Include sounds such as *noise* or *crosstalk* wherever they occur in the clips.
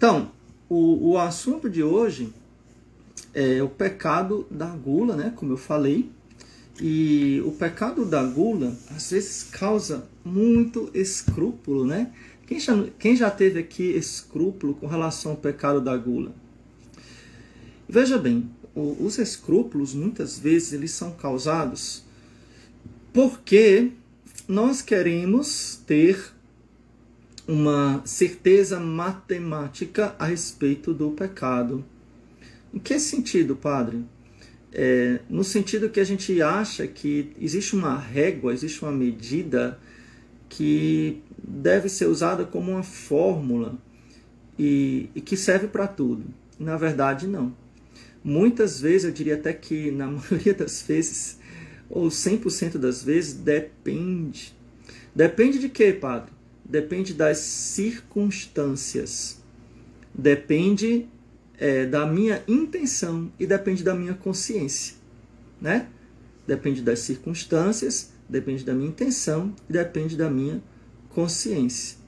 Então, o, o assunto de hoje é o pecado da gula, né? Como eu falei. E o pecado da gula às vezes causa muito escrúpulo, né? Quem já, quem já teve aqui escrúpulo com relação ao pecado da gula? Veja bem, o, os escrúpulos muitas vezes eles são causados porque nós queremos ter uma certeza matemática a respeito do pecado. Em que sentido, padre? É, no sentido que a gente acha que existe uma régua, existe uma medida que deve ser usada como uma fórmula e, e que serve para tudo. Na verdade, não. Muitas vezes, eu diria até que na *laughs* maioria das vezes, ou 100% das vezes, depende. Depende de quê, padre? Depende das circunstâncias. Depende é, da minha intenção e depende da minha consciência, né? Depende das circunstâncias, depende da minha intenção e depende da minha consciência.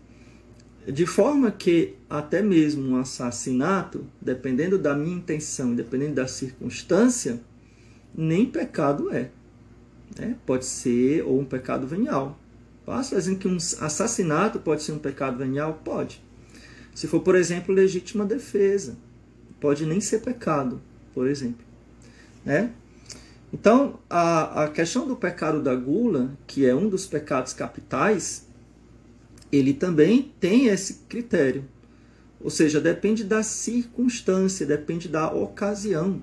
De forma que até mesmo um assassinato, dependendo da minha intenção, dependendo da circunstância, nem pecado é. Né? Pode ser ou um pecado venial. Posso dizer que um assassinato pode ser um pecado venial? Pode. Se for, por exemplo, legítima defesa pode nem ser pecado, por exemplo. Né? Então, a, a questão do pecado da gula, que é um dos pecados capitais, ele também tem esse critério. Ou seja, depende da circunstância, depende da ocasião.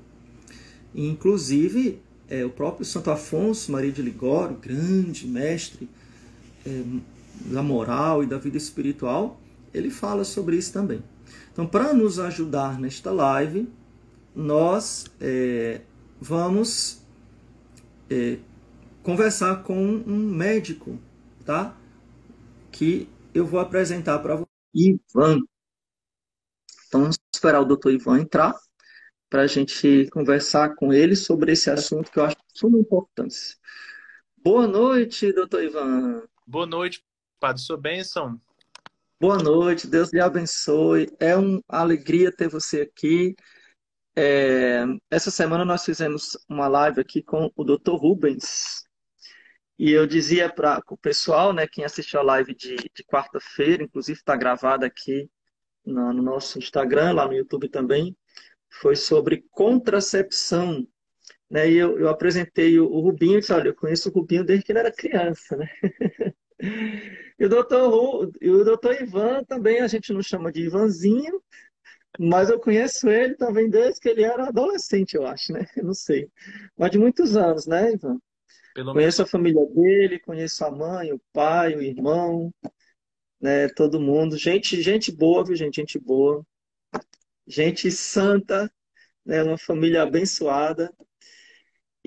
E, inclusive, é, o próprio Santo Afonso Maria de Ligório, grande mestre é, da moral e da vida espiritual, ele fala sobre isso também. Então, para nos ajudar nesta live, nós é, vamos é, conversar com um médico, tá? Que eu vou apresentar para você. Ivan. Então, vamos esperar o doutor Ivan entrar para a gente conversar com ele sobre esse assunto que eu acho de suma importância. Boa noite, doutor Ivan. Boa noite, Padre. Sua bênção. Boa noite, Deus lhe abençoe. É uma alegria ter você aqui. É, essa semana nós fizemos uma live aqui com o Dr. Rubens. E eu dizia para o pessoal, né, quem assistiu a live de, de quarta-feira, inclusive está gravada aqui no, no nosso Instagram, lá no YouTube também, foi sobre contracepção. Né? E eu, eu apresentei o, o Rubinho e disse, olha, eu conheço o Rubinho desde que ele era criança, né? *laughs* E o doutor, e o doutor Ivan também a gente não chama de Ivanzinho, mas eu conheço ele também desde que ele era adolescente, eu acho, né? Eu não sei. Mas de muitos anos, né, Ivan? Pelo conheço menos... a família dele, conheço a mãe, o pai, o irmão, né? Todo mundo. Gente, gente boa, viu, gente? Gente boa. Gente santa, né? Uma família abençoada.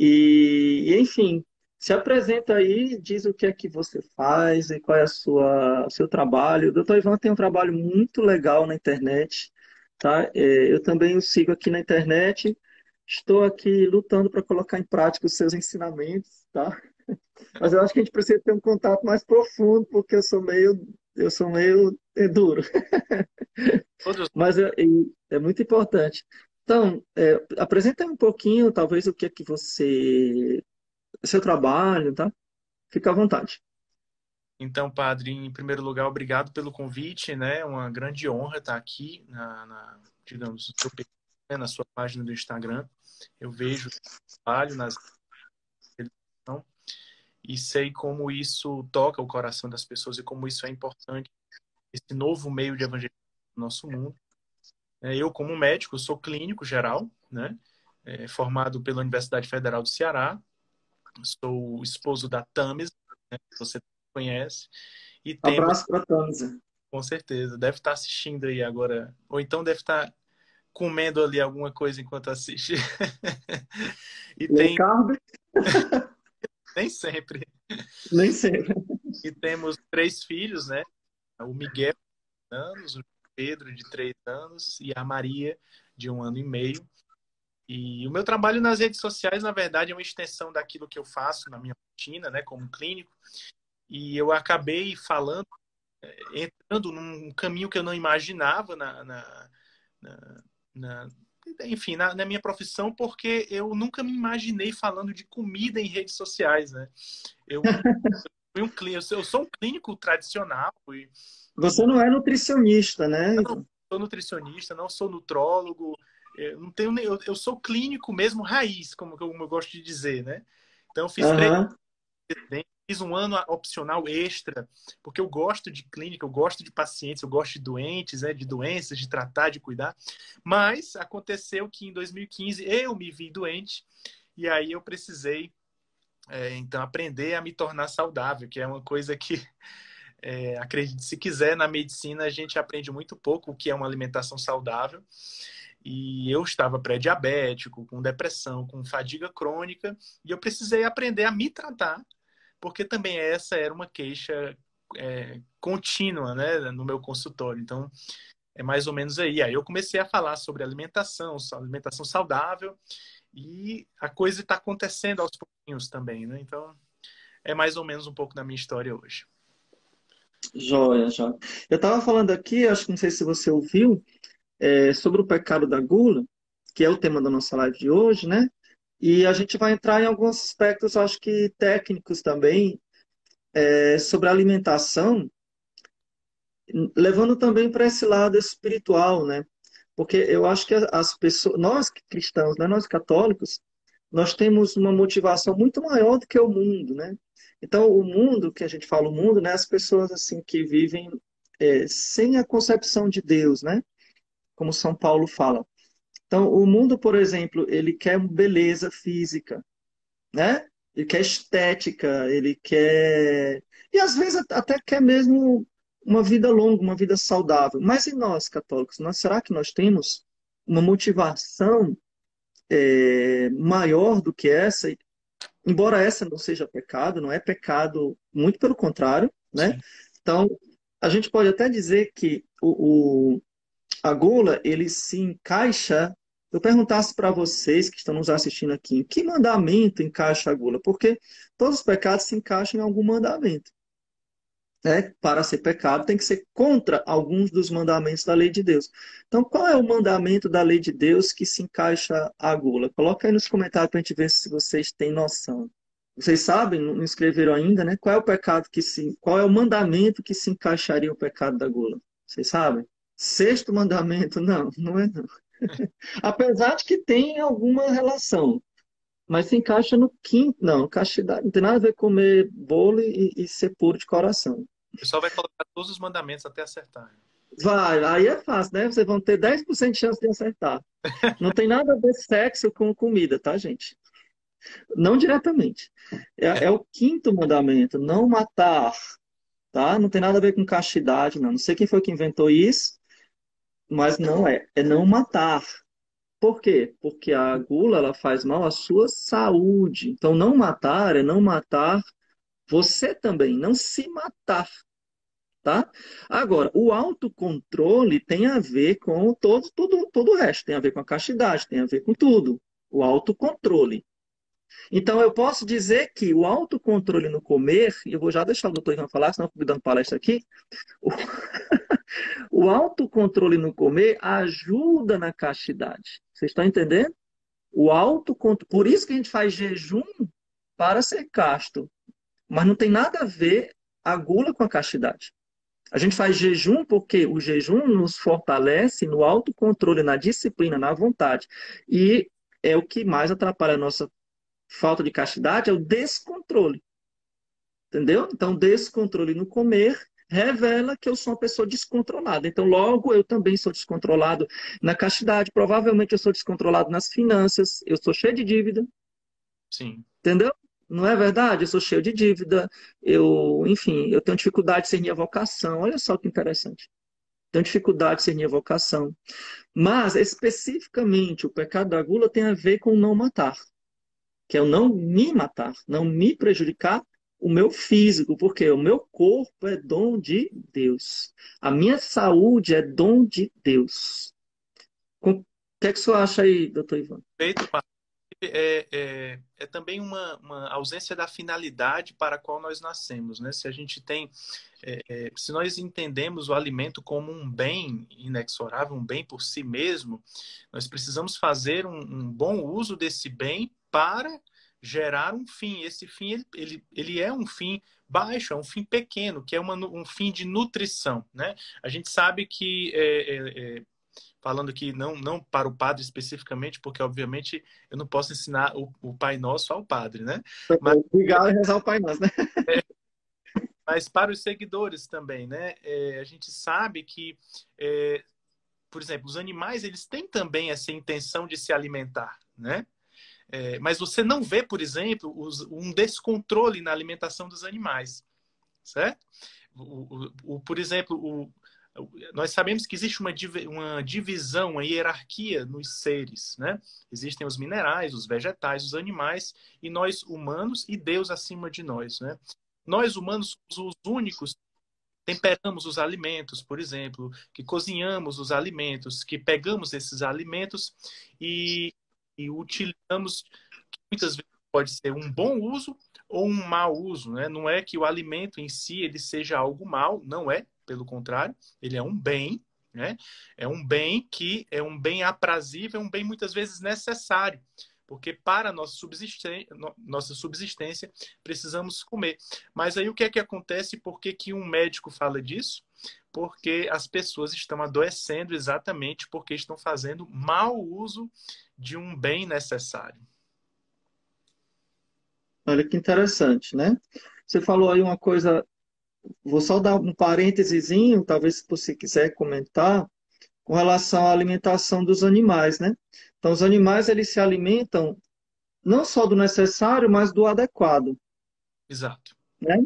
E, enfim, se apresenta aí, diz o que é que você faz e qual é a sua, o seu trabalho. O Dr. Ivan tem um trabalho muito legal na internet, tá? É, eu também o sigo aqui na internet. Estou aqui lutando para colocar em prática os seus ensinamentos, tá? *laughs* Mas eu acho que a gente precisa ter um contato mais profundo, porque eu sou meio, eu sou meio é, duro. *laughs* Mas é, é, muito importante. Então, é, apresenta um pouquinho, talvez, o que é que você seu trabalho, tá? Fica à vontade. Então, padre, em primeiro lugar, obrigado pelo convite, né? Uma grande honra estar aqui na, na digamos, né, na sua página do Instagram. Eu vejo o trabalho nas e sei como isso toca o coração das pessoas e como isso é importante esse novo meio de evangelismo no nosso mundo. É, eu, como médico, sou clínico geral, né? É, formado pela Universidade Federal do Ceará, Sou o esposo da Tamis, né, que você conhece. E temos... Abraço para a Tamis. Com certeza. Deve estar assistindo aí agora. Ou então deve estar comendo ali alguma coisa enquanto assiste. *laughs* e tem. *laughs* Nem sempre. Nem sempre. E temos três filhos, né? O Miguel, anos, o Pedro, de três anos, e a Maria, de um ano e meio. E o meu trabalho nas redes sociais, na verdade, é uma extensão daquilo que eu faço na minha rotina, né, como clínico. E eu acabei falando, eh, entrando num caminho que eu não imaginava na, na, na, na enfim, na, na, minha profissão, porque eu nunca me imaginei falando de comida em redes sociais, né? Eu, *laughs* eu, eu sou um clínico tradicional. E, Você não é nutricionista, né? Eu não sou nutricionista, não sou nutrólogo, eu não tenho eu, eu sou clínico mesmo raiz, como, como eu gosto de dizer, né? Então, eu fiz uhum. fiz um ano opcional extra, porque eu gosto de clínica, eu gosto de pacientes, eu gosto de doentes, né, de doenças, de tratar, de cuidar. Mas aconteceu que em 2015 eu me vi doente e aí eu precisei, é, então, aprender a me tornar saudável, que é uma coisa que, é, acredite se quiser, na medicina a gente aprende muito pouco o que é uma alimentação saudável. E eu estava pré-diabético, com depressão, com fadiga crônica, e eu precisei aprender a me tratar porque também essa era uma queixa é, contínua né, no meu consultório. Então, é mais ou menos aí. Aí eu comecei a falar sobre alimentação, alimentação saudável, e a coisa está acontecendo aos pouquinhos também. Né? Então, é mais ou menos um pouco da minha história hoje. Joia, joia. Eu estava falando aqui, acho que não sei se você ouviu, é, sobre o pecado da gula, que é o tema da nossa live de hoje, né? E a gente vai entrar em alguns aspectos, acho que técnicos também, é, sobre alimentação, levando também para esse lado espiritual, né? Porque eu acho que as pessoas, nós cristãos, né, nós católicos, nós temos uma motivação muito maior do que o mundo, né? Então, o mundo, que a gente fala o mundo, né, as pessoas assim que vivem é, sem a concepção de Deus, né? Como São Paulo fala. Então, o mundo, por exemplo, ele quer beleza física, né? Ele quer estética, ele quer. E às vezes até quer mesmo uma vida longa, uma vida saudável. Mas e nós, católicos? Nós, será que nós temos uma motivação é, maior do que essa? Embora essa não seja pecado, não é pecado, muito pelo contrário, né? Sim. Então, a gente pode até dizer que o, o, a gula ele se encaixa eu perguntasse para vocês que estão nos assistindo aqui, em que mandamento encaixa a gula? Porque todos os pecados se encaixam em algum mandamento. Né? Para ser pecado, tem que ser contra alguns dos mandamentos da lei de Deus. Então, qual é o mandamento da lei de Deus que se encaixa a gula? Coloca aí nos comentários para a gente ver se vocês têm noção. Vocês sabem, não escreveram ainda, né? Qual é o pecado que se. Qual é o mandamento que se encaixaria o pecado da gula? Vocês sabem? Sexto mandamento, não, não é não. *laughs* Apesar de que tem alguma relação. Mas se encaixa no quinto. Não, castidade. Não tem nada a ver com comer bolo e, e ser puro de coração. O pessoal vai colocar todos os mandamentos até acertar. Vai, aí é fácil, né? Vocês vão ter 10% de chance de acertar. Não tem nada a ver sexo com comida, tá, gente? Não diretamente. É, é. é o quinto mandamento, não matar. Tá? Não tem nada a ver com castidade, não. Não sei quem foi que inventou isso, mas não é. É não matar. Por quê? Porque a gula ela faz mal à sua saúde. Então, não matar é não matar você também, não se matar. Tá? Agora, o autocontrole tem a ver com todo, todo, todo o resto, tem a ver com a castidade, tem a ver com tudo. O autocontrole. Então, eu posso dizer que o autocontrole no comer, e eu vou já deixar o doutor Ivan falar, senão eu fico dando palestra aqui. O, *laughs* o autocontrole no comer ajuda na castidade. Vocês estão entendendo? O autocontrole. Por isso que a gente faz jejum para ser casto. Mas não tem nada a ver a gula com a castidade. A gente faz jejum porque o jejum nos fortalece no autocontrole, na disciplina, na vontade. E é o que mais atrapalha a nossa falta de castidade é o descontrole. Entendeu? Então, descontrole no comer revela que eu sou uma pessoa descontrolada. Então, logo, eu também sou descontrolado na castidade. Provavelmente eu sou descontrolado nas finanças. Eu sou cheio de dívida. Sim. Entendeu? Não é verdade? Eu sou cheio de dívida. Eu, enfim, eu tenho dificuldade de ser minha vocação. Olha só que interessante. Tenho dificuldade de ser minha vocação. Mas, especificamente, o pecado da gula tem a ver com não matar que é o não me matar, não me prejudicar o meu físico, porque o meu corpo é dom de Deus. A minha saúde é dom de Deus. O que, é que você acha aí, doutor Ivan? Perfeito, é, é, é também uma, uma, ausência da finalidade para a qual nós nascemos, né? Se a gente tem, é, é, se nós entendemos o alimento como um bem inexorável, um bem por si mesmo, nós precisamos fazer um, um bom uso desse bem para gerar um fim. Esse fim ele, ele, ele é um fim baixo, é um fim pequeno, que é uma, um fim de nutrição, né? A gente sabe que é, é, falando aqui não, não para o padre especificamente, porque obviamente eu não posso ensinar o, o Pai Nosso ao padre, né? Mas, Obrigado a rezar o Pai Nosso, né? É, mas para os seguidores também, né? É, a gente sabe que, é, por exemplo, os animais eles têm também essa intenção de se alimentar, né? É, mas você não vê, por exemplo, os, um descontrole na alimentação dos animais, certo? O, o, o, por exemplo, o, nós sabemos que existe uma, uma divisão, uma hierarquia nos seres, né? Existem os minerais, os vegetais, os animais, e nós humanos e Deus acima de nós, né? Nós humanos somos os únicos temperamos os alimentos, por exemplo, que cozinhamos os alimentos, que pegamos esses alimentos e, e utilizamos, que muitas vezes pode ser um bom uso ou um mau uso, né? Não é que o alimento em si ele seja algo mal, não é, pelo contrário, ele é um bem, né? É um bem que é um bem aprazível, um bem muitas vezes necessário, porque para nossa subsistência, nossa subsistência precisamos comer. Mas aí o que é que acontece? Por que, que um médico fala disso? Porque as pessoas estão adoecendo exatamente porque estão fazendo mau uso de um bem necessário. Olha que interessante, né? Você falou aí uma coisa Vou só dar um parênteses, talvez se você quiser comentar, com relação à alimentação dos animais, né? Então, os animais, eles se alimentam não só do necessário, mas do adequado. Exato. Né?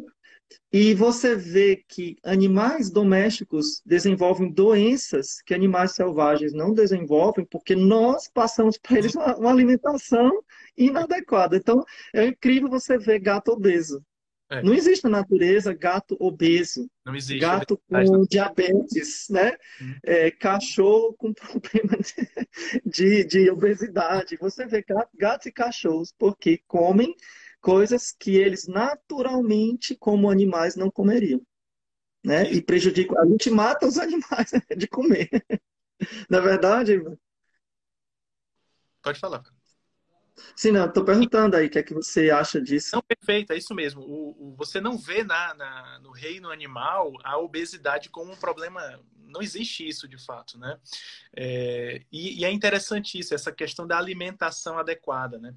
E você vê que animais domésticos desenvolvem doenças que animais selvagens não desenvolvem, porque nós passamos para eles uma, uma alimentação inadequada. Então, é incrível você ver gato obeso. É. Não existe na natureza gato obeso, não existe, gato com não. diabetes, né? Hum. É, cachorro com *laughs* problema de, de obesidade. Você vê gatos e cachorros porque comem coisas que eles naturalmente, como animais, não comeriam. Né? E prejudica. A gente mata os *laughs* animais de comer. Na é verdade, Pode falar. Sim, não, estou perguntando aí o que é que você acha disso. Não, perfeito, é isso mesmo. O, o você não vê na, na, no reino animal a obesidade como um problema. Não existe isso de fato, né? É, e, e, é interessante isso, essa questão da alimentação adequada, né?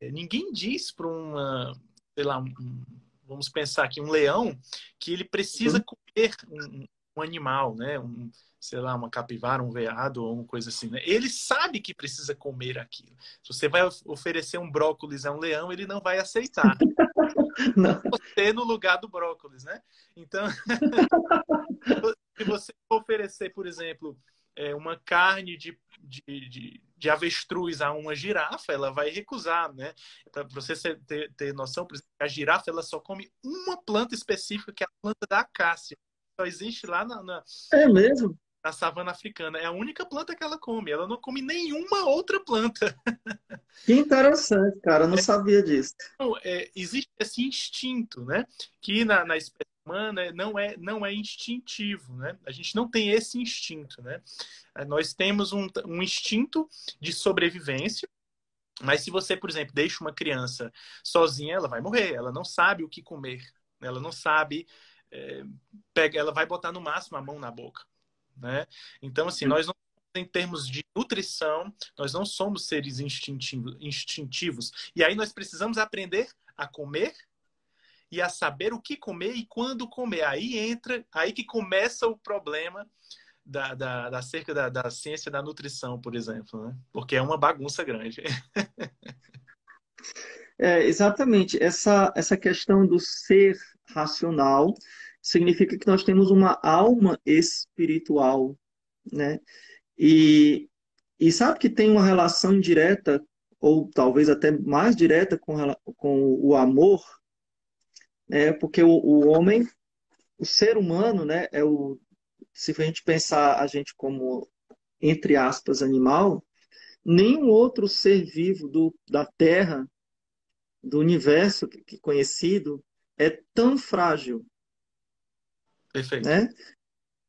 É, ninguém diz para uma, sei lá, um, vamos pensar aqui, um leão, que ele precisa uhum. comer um, um animal, né? Um, sei lá, uma capivara, um veado ou uma coisa assim, né? Ele sabe que precisa comer aquilo. Se você vai oferecer um brócolis a um leão, ele não vai aceitar. *laughs* Não. Você no lugar do brócolis, né? Então, *laughs* se você oferecer, por exemplo, é, uma carne de, de, de, de, avestruz a uma girafa, ela vai recusar, né? Para você ter, ter noção, por exemplo, a girafa ela só come uma planta específica, que é a planta da acácia. Só existe lá na, na... É mesmo? na savana africana. É a única planta que ela come. Ela não come nenhuma outra planta. *laughs* Que interessante, cara. Eu não é, sabia disso. É, existe esse instinto, né? Que na, na espécie humana não é, não é instintivo, né? A gente não tem esse instinto, né? É, nós temos um, um instinto de sobrevivência, mas se você, por exemplo, deixa uma criança sozinha, ela vai morrer. Ela não sabe o que comer. Ela não sabe... É, pega, ela vai botar no máximo a mão na boca né? Então, assim, nós não em termos de nutrição, nós não somos seres instintivos. E aí nós precisamos aprender a comer e a saber o que comer e quando comer. Aí entra, aí que começa o problema da, da, da cerca da, da ciência da nutrição, por exemplo, né? Porque é uma bagunça grande. *laughs* é, exatamente. Essa, essa questão do ser racional significa que nós temos uma alma espiritual, né? E, e sabe que tem uma relação direta, ou talvez até mais direta com, com o amor, né? Porque o, o homem, o ser humano, né? É o, se a gente pensar a gente como, entre aspas, animal, nenhum outro ser vivo do, da Terra, do universo que, conhecido, é tão frágil. Perfeito. Né?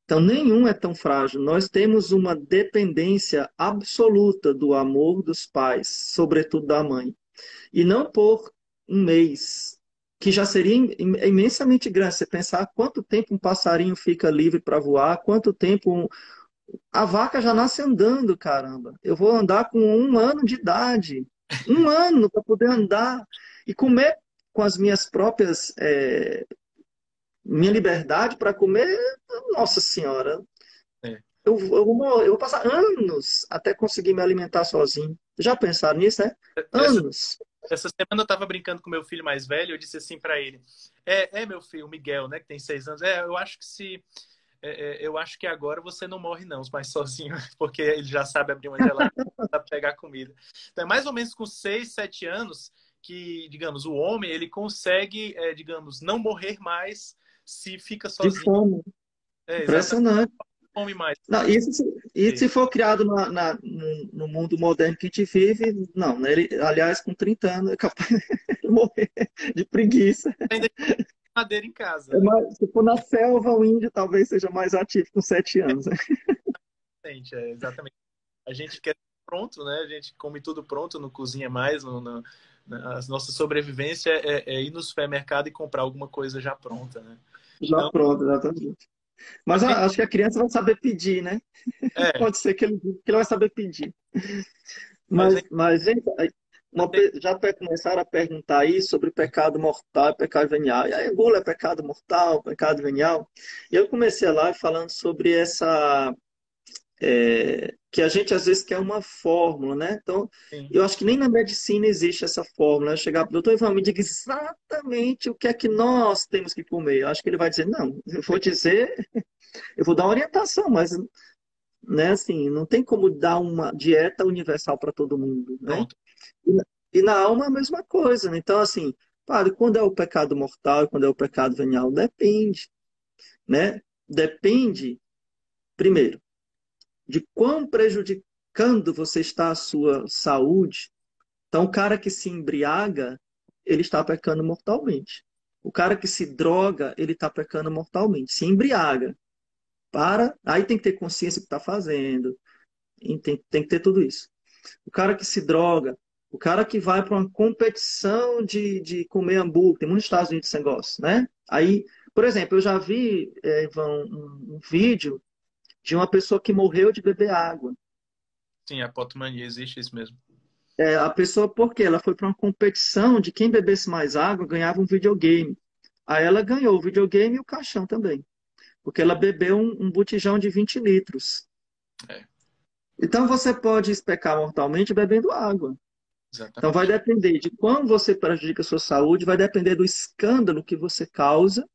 Então, nenhum é tão frágil. Nós temos uma dependência absoluta do amor dos pais, sobretudo da mãe. E não por um mês, que já seria imensamente grande. Você pensar quanto tempo um passarinho fica livre para voar, quanto tempo um... a vaca já nasce andando, caramba. Eu vou andar com um ano de idade, um *laughs* ano para poder andar e comer com as minhas próprias é, minha liberdade para comer, nossa senhora. É. Eu, eu, vou, eu vou passar anos até conseguir me alimentar sozinho. Já pensaram nisso, né? Anos. Essa, essa semana eu estava brincando com meu filho mais velho, eu disse assim para ele: é, é, meu filho, o Miguel, né, que tem seis anos. É, eu acho que se. É, é eu acho que agora você não morre, não, mas sozinho, *laughs* porque ele já sabe abrir uma geladeira *laughs* para pegar comida. Então, é mais ou menos com seis, sete anos que, digamos, o homem ele consegue, é, digamos, não morrer mais se fica sozinho. De fome. É, Impressionante. Come mais. Não, isso, e se for criado na, na, no, mundo moderno que a gente vive, não. Né? Ele, aliás, com 30 anos é capaz *laughs* de morrer de preguiça. Ainda madeira em casa. É mais, se for na selva, o índio talvez seja mais ativo com 7 anos. Né? Exatamente, é, exatamente. A gente quer pronto, né? A gente come tudo pronto, não cozinha mais, não, não, a nossa sobrevivência é, é, ir no supermercado e comprar alguma coisa já pronta, né? Já então, pronto, exatamente. Mas a, acho que a criança vai saber pedir, né? É. *laughs* Pode ser que ele, que ele vai saber pedir. Mas, mas, mas gente, uma, já começaram a perguntar aí sobre pecado mortal e pecado venial. E aí, gula é pecado mortal, pecado venial. E eu comecei lá falando sobre essa é, que a gente às vezes quer uma fórmula, né? Então, Sim. eu acho que nem na medicina existe essa fórmula. Né? Chegar para o doutor Ivan, me diga exatamente o que é que nós temos que comer. Eu acho que ele vai dizer, não, eu vou dizer, *laughs* eu vou dar uma orientação, mas né, assim, não tem como dar uma dieta universal para todo mundo, né? E na, e na alma a mesma coisa, né? Então, assim, padre, quando é o pecado mortal e quando é o pecado venial? Depende, né? Depende, primeiro, de quão prejudicando você está a sua saúde. Então, o cara que se embriaga, ele está pecando mortalmente. O cara que se droga, ele está pecando mortalmente. Se embriaga. Para, aí tem que ter consciência do que está fazendo. Tem, tem que ter tudo isso. O cara que se droga, o cara que vai para uma competição de, de comer hambúrguer, tem muitos Estados Unidos esse negócio, né? Aí, por exemplo, eu já vi, é, Ivan, um, um vídeo de uma pessoa que morreu de beber água. Sim, a potomania existe isso mesmo. É, a pessoa, por quê? Ela foi para uma competição de quem bebesse mais água ganhava um videogame. Aí ela ganhou o videogame e o caixão também. Porque ela bebeu um, um botijão de 20 litros. É. Então você pode especar mortalmente bebendo água. Exatamente. Então vai depender de quando você prejudica a sua saúde, vai depender do escândalo que você causa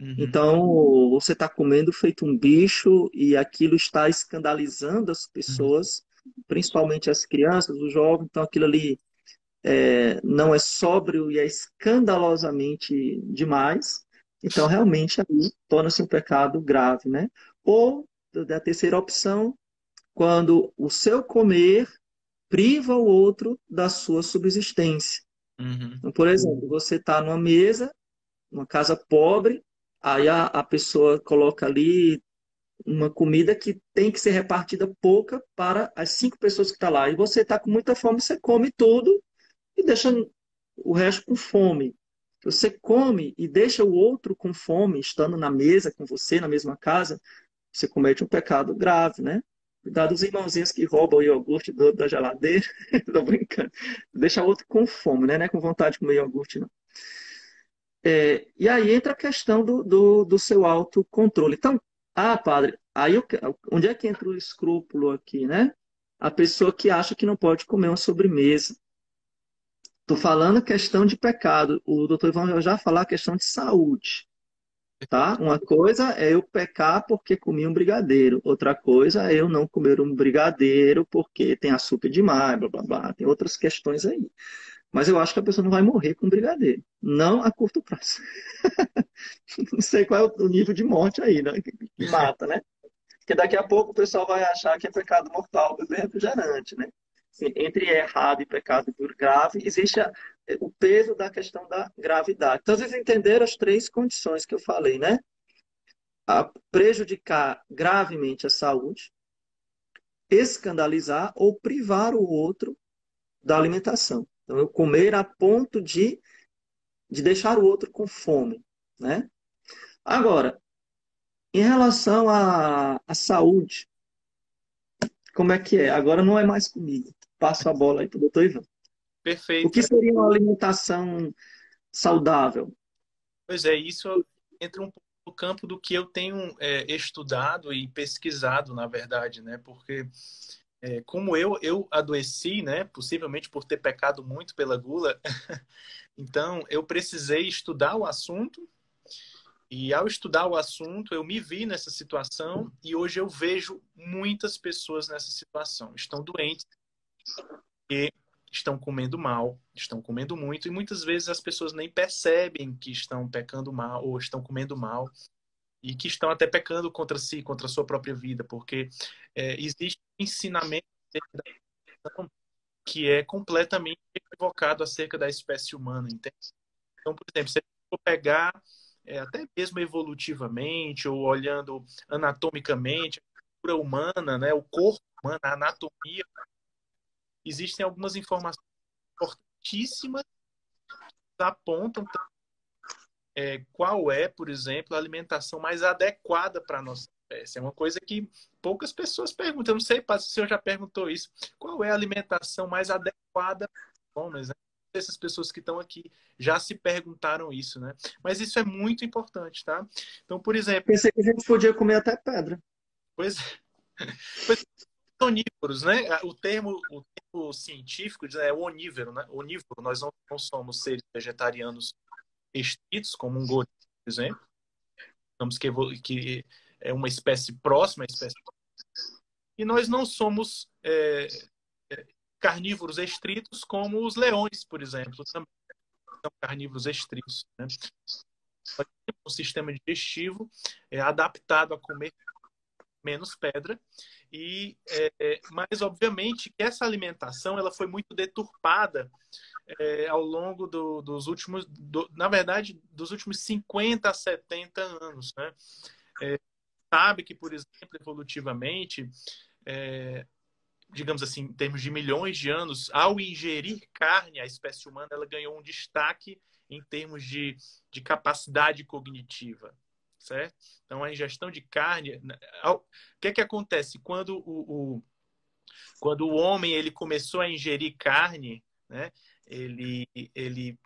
Uhum. Então, você está comendo feito um bicho e aquilo está escandalizando as pessoas, uhum. principalmente as crianças, os jovens. Então, aquilo ali é, não é sóbrio e é escandalosamente demais. Então, realmente, ali torna-se um pecado grave, né? Ou, da terceira opção, quando o seu comer priva o outro da sua subsistência. Uhum. Então, por exemplo, você está numa mesa, uma casa pobre, Aí a, a pessoa coloca ali uma comida que tem que ser repartida pouca para as cinco pessoas que estão tá lá. E você está com muita fome, você come tudo e deixa o resto com fome. Você come e deixa o outro com fome, estando na mesa com você, na mesma casa, você comete um pecado grave, né? Cuidado dos irmãozinhos que roubam o iogurte do, da geladeira. *laughs* Tô brincando. Deixa o outro com fome, né? Não é com vontade de comer iogurte, não. É, e aí entra a questão do, do, do seu autocontrole. Então, ah, padre, aí eu, onde é que entra o escrúpulo aqui, né? A pessoa que acha que não pode comer uma sobremesa. Estou falando questão de pecado. O doutor Ivan já falar a questão de saúde. Tá? Uma coisa é eu pecar porque comi um brigadeiro. Outra coisa é eu não comer um brigadeiro porque tem açúcar demais, blá blá blá. Tem outras questões aí. Mas eu acho que a pessoa não vai morrer com brigadeiro. Não a curto prazo. *laughs* não sei qual é o nível de morte aí, né? Que *laughs* mata, né? Porque daqui a pouco o pessoal vai achar que é pecado mortal beber refrigerante, né? entre errado e pecado grave, existe a, o peso da questão da gravidade. Então, vocês entenderam as três condições que eu falei, né? A prejudicar gravemente a saúde, escandalizar ou privar o outro da alimentação. Então, eu comer a ponto de, de deixar o outro com fome, né? Agora, em relação à, à saúde, como é que é? Agora não é mais comigo. Passo a bola aí para o doutor Ivan. Perfeito. O que seria uma alimentação saudável? Pois é, isso entra um pouco no campo do que eu tenho é, estudado e pesquisado, na verdade, né? Porque é, como eu eu adoeci, né? Possivelmente por ter pecado muito pela gula, *laughs* então eu precisei estudar o assunto e ao estudar o assunto eu me vi nessa situação e hoje eu vejo muitas pessoas nessa situação estão doentes e estão comendo mal, estão comendo muito, e muitas vezes as pessoas nem percebem que estão pecando mal ou estão comendo mal, e que estão até pecando contra si, contra a sua própria vida, porque é, existe ensinamento que é completamente equivocado acerca da espécie humana, entende? Então, por exemplo, se for pegar é, até mesmo evolutivamente ou olhando anatomicamente a cultura humana, né, o corpo humano, a anatomia existem algumas informações importantíssimas que apontam é, qual é, por exemplo, a alimentação mais adequada para a nossa espécie. É uma coisa que poucas pessoas perguntam. Eu não sei se o senhor já perguntou isso. Qual é a alimentação mais adequada para homens? Né? Essas pessoas que estão aqui já se perguntaram isso, né? Mas isso é muito importante, tá? Então, por exemplo. Pensei que a gente podia comer até pedra. Pois, *laughs* pois onívoros, né? O termo, o termo científico é onívoro, né? Onívoro. Nós não, não somos seres vegetarianos estritos, como um gorila, por exemplo. Digamos que, que é uma espécie próxima à espécie. E nós não somos é, é, carnívoros estritos como os leões, por exemplo, também são carnívoros estritos. Né? Um sistema digestivo é adaptado a comer menos pedra e é, é, mas obviamente que essa alimentação ela foi muito deturpada é, ao longo do, dos últimos do, na verdade dos últimos 50 a 70 anos né é, sabe que por exemplo evolutivamente é, digamos assim em termos de milhões de anos ao ingerir carne a espécie humana ela ganhou um destaque em termos de, de capacidade cognitiva certo? Então, a ingestão de carne... Né, o que é que acontece? Quando o, o, quando o homem ele começou a ingerir carne, né? ele, ele,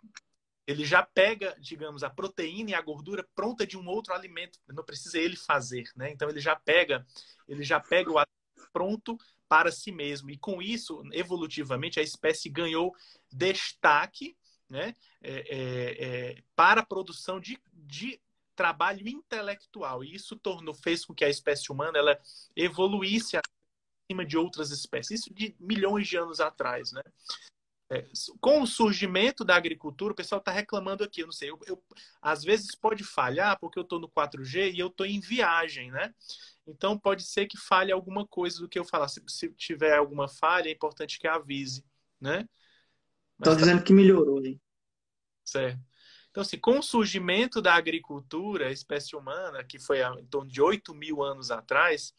ele já pega, digamos, a proteína e a gordura pronta de um outro alimento, não precisa ele fazer, né? Então ele já pega, ele já pega o alimento pronto para si mesmo e com isso, evolutivamente, a espécie ganhou destaque, né? É, é, é, para a produção de, de trabalho intelectual. E isso tornou, fez com que a espécie humana ela evoluísse acima de outras espécies. Isso de milhões de anos atrás, né? É, com o surgimento da agricultura, o pessoal está reclamando aqui, eu não sei, eu, eu, às vezes pode falhar porque eu estou no 4G e eu estou em viagem, né? Então pode ser que falhe alguma coisa do que eu falar. Se, se tiver alguma falha, é importante que avise, né? Estão tá... dizendo que melhorou aí. Certo. Então, assim, com o surgimento da agricultura, a espécie humana, que foi em torno de 8 mil anos atrás,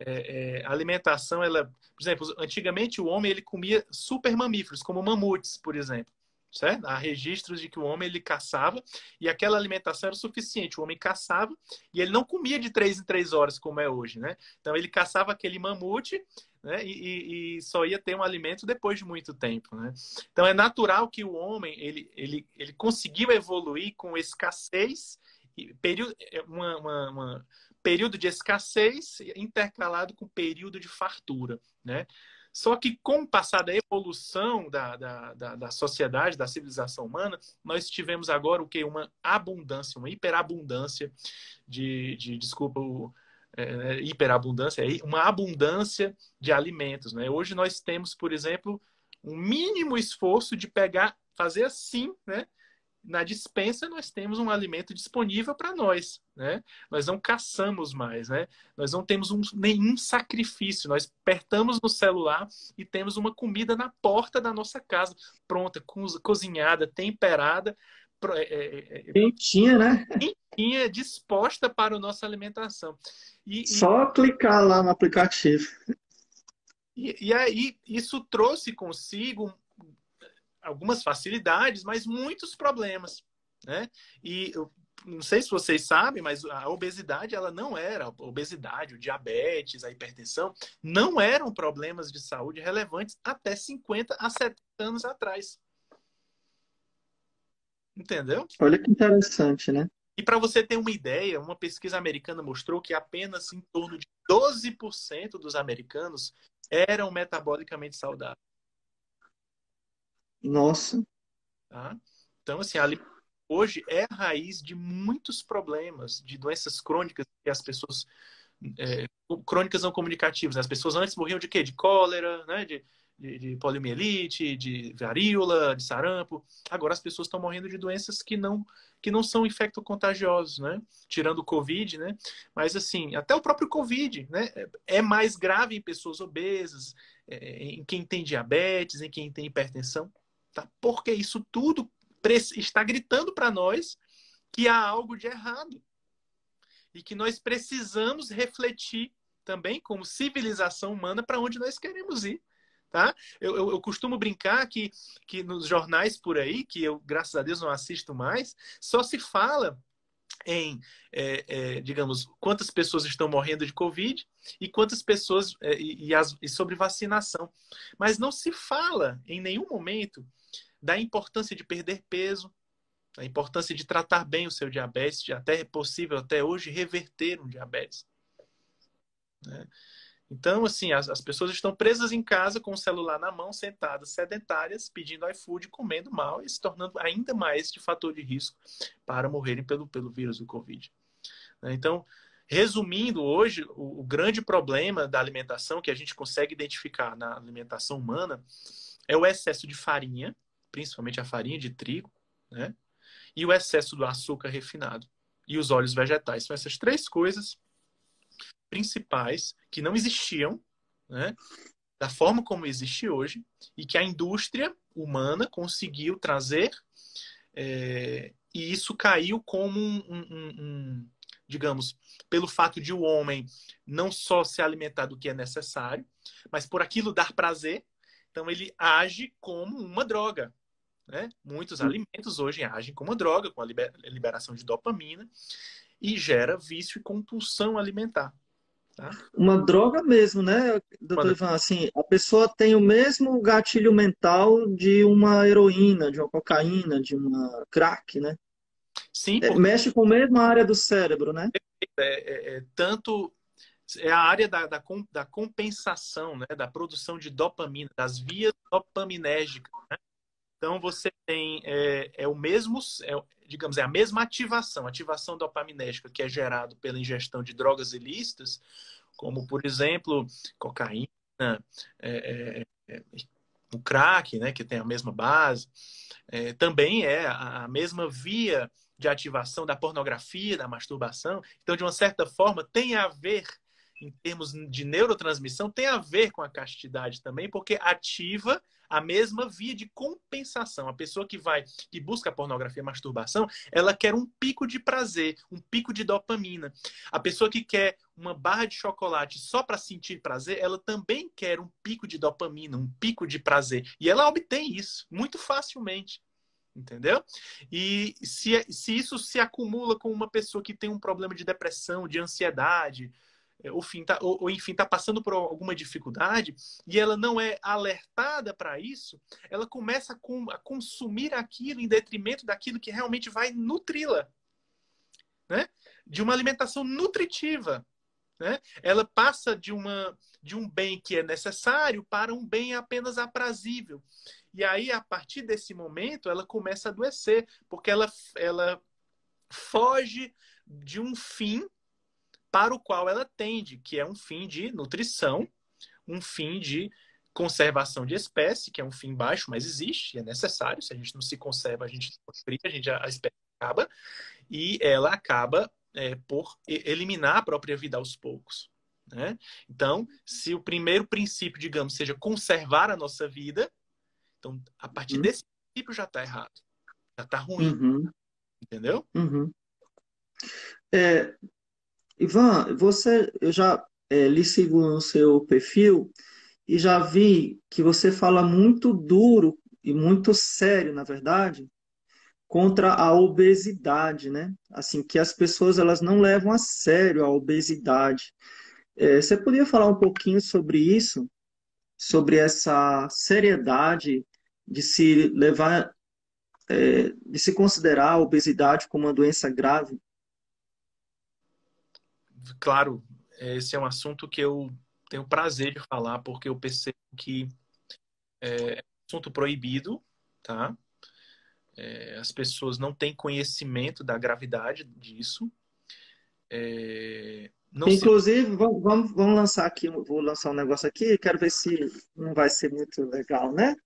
é, é, a alimentação, ela, por exemplo, antigamente o homem ele comia super mamíferos, como mamutes, por exemplo. Certo? Há registros de que o homem ele caçava e aquela alimentação era suficiente. O homem caçava e ele não comia de três em três horas como é hoje, né? Então ele caçava aquele mamute né? E, e, só ia ter um alimento depois de muito tempo, né? Então é natural que o homem ele, ele, ele conseguiu evoluir com escassez período é, uma, uma, uma, período de escassez intercalado com período de fartura, né? Só que com o passar da evolução da, da, da, da, sociedade, da civilização humana, nós tivemos agora o que? Uma abundância, uma hiperabundância de, de desculpa o, é, é, hiperabundância, é uma abundância de alimentos. Né? Hoje nós temos, por exemplo, um mínimo esforço de pegar, fazer assim, né? Na dispensa nós temos um alimento disponível para nós, né? Nós não caçamos mais, né? Nós não temos um, nenhum sacrifício. Nós apertamos no celular e temos uma comida na porta da nossa casa, pronta, cozinhada, temperada, é, é, é, quentinha, né? Quentinha, disposta para a nossa alimentação. E, Só e... clicar lá no aplicativo. E, e aí isso trouxe consigo algumas facilidades, mas muitos problemas, né? E eu não sei se vocês sabem, mas a obesidade ela não era a obesidade, o diabetes, a hipertensão não eram problemas de saúde relevantes até 50 a 70 anos atrás. Entendeu? Olha que interessante, né? E para você ter uma ideia, uma pesquisa americana mostrou que apenas em torno de 12% dos americanos eram metabolicamente saudáveis. Nossa. Tá? Então, assim, hoje é a raiz de muitos problemas, de doenças crônicas que as pessoas. É, crônicas não comunicativas. As pessoas antes morriam de quê? De cólera, né? de, de, de poliomielite, de varíola, de sarampo. Agora as pessoas estão morrendo de doenças que não que não são infectocontagiosos, né? Tirando o Covid, né? Mas assim, até o próprio Covid, né? É mais grave em pessoas obesas, é, em quem tem diabetes, em quem tem hipertensão. Tá? Porque isso tudo está gritando para nós que há algo de errado. E que nós precisamos refletir também, como civilização humana, para onde nós queremos ir. Tá? Eu, eu, eu, costumo brincar que, que nos jornais por aí, que eu, graças a Deus, não assisto mais, só se fala em, é, é, digamos, quantas pessoas estão morrendo de Covid e quantas pessoas é, e, e, as, e sobre vacinação. Mas não se fala em nenhum momento da importância de perder peso, da importância de tratar bem o seu diabetes, de até é possível até hoje reverter um diabetes. Né? Então, assim, as, as, pessoas estão presas em casa com o celular na mão, sentadas, sedentárias, pedindo iFood, comendo mal e se tornando ainda mais de fator de risco para morrerem pelo, pelo vírus do Covid. Né? Então, resumindo, hoje, o, o grande problema da alimentação que a gente consegue identificar na alimentação humana é o excesso de farinha, principalmente a farinha de trigo, né? E o excesso do açúcar refinado e os óleos vegetais. São essas três coisas principais que não existiam, né? Da forma como existe hoje e que a indústria humana conseguiu trazer é, e isso caiu como um, um, um, digamos, pelo fato de o homem não só se alimentar do que é necessário, mas por aquilo dar prazer, então ele age como uma droga. Né? Muitos alimentos hoje agem como droga, com a liberação de dopamina, e gera vício e compulsão alimentar. Tá? Uma droga mesmo, né, doutor Ivan? Assim, a pessoa tem o mesmo gatilho mental de uma heroína, de uma cocaína, de uma crack, né? Sim. É, porque... É, mexe com a mesma área do cérebro, né? É, é, é, tanto é a área da, da, da, compensação, né, da produção de dopamina, das vias dopaminérgicas, né? Então você tem é, é o mesmo, é, digamos, é a mesma ativação, ativação dopaminérgica que é gerado pela ingestão de drogas ilícitas, como por exemplo cocaína, é, é, é o crack, né, que tem a mesma base, é, também é a, a mesma via de ativação da pornografia, da masturbação. Então, de uma certa forma, tem a ver em termos de neurotransmissão, tem a ver com a castidade também, porque ativa a mesma via de compensação. A pessoa que vai, que busca pornografia masturbação, ela quer um pico de prazer, um pico de dopamina. A pessoa que quer uma barra de chocolate só para sentir prazer, ela também quer um pico de dopamina, um pico de prazer. E ela obtém isso muito facilmente. Entendeu? E se, se isso se acumula com uma pessoa que tem um problema de depressão, de ansiedade, é, ou, tá, ou, ou enfim, está passando por alguma dificuldade e ela não é alertada para isso, ela começa a, com, a, consumir aquilo em detrimento daquilo que realmente vai nutri-la. Né? De uma alimentação nutritiva. Né? Ela passa de, uma, de um bem que é necessário para um bem apenas aprazível. E aí, a partir desse momento, ela começa a adoecer, porque ela, ela foge de um fim para o qual ela tende, que é um fim de nutrição, um fim de conservação de espécie, que é um fim baixo, mas existe, é necessário. Se a gente não se conserva, a gente cria, a, gente, a espécie acaba. E ela acaba é, por eliminar a própria vida aos poucos. Né? Então, se o primeiro princípio, digamos, seja conservar a nossa vida, então, a partir uhum. desse princípio já está errado. Já está ruim. Uhum. Entendeu? Uhum. É, Ivan, você, eu já é, lhe sigo no seu perfil e já vi que você fala muito duro e muito sério, na verdade, contra a obesidade, né? Assim, que as pessoas elas não levam a sério a obesidade. É, você poderia falar um pouquinho sobre isso? Sobre essa seriedade de se levar, é, de se considerar a obesidade como uma doença grave? Claro, esse é um assunto que eu tenho prazer de falar, porque eu percebo que é, é um assunto proibido, tá? É, as pessoas não têm conhecimento da gravidade disso. É, Inclusive, se... vamos, vamos, vamos, lançar aqui, vou lançar um negócio aqui, quero ver se não vai ser muito legal, né?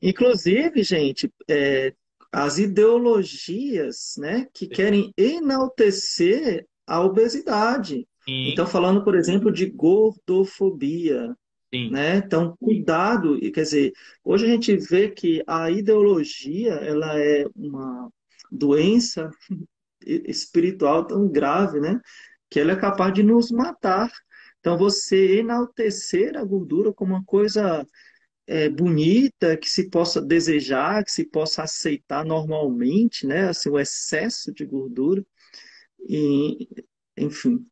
Inclusive, gente, é, as ideologias né, que querem enaltecer a obesidade. Sim. Então, falando, por exemplo, de gordofobia. Sim. Né? Então, cuidado. Quer dizer, hoje a gente vê que a ideologia ela é uma doença espiritual tão grave, né? Que ela é capaz de nos matar. Então, você enaltecer a gordura como uma coisa é, bonita, que se possa desejar, que se possa aceitar normalmente, né? Assim, o excesso de gordura. E, enfim,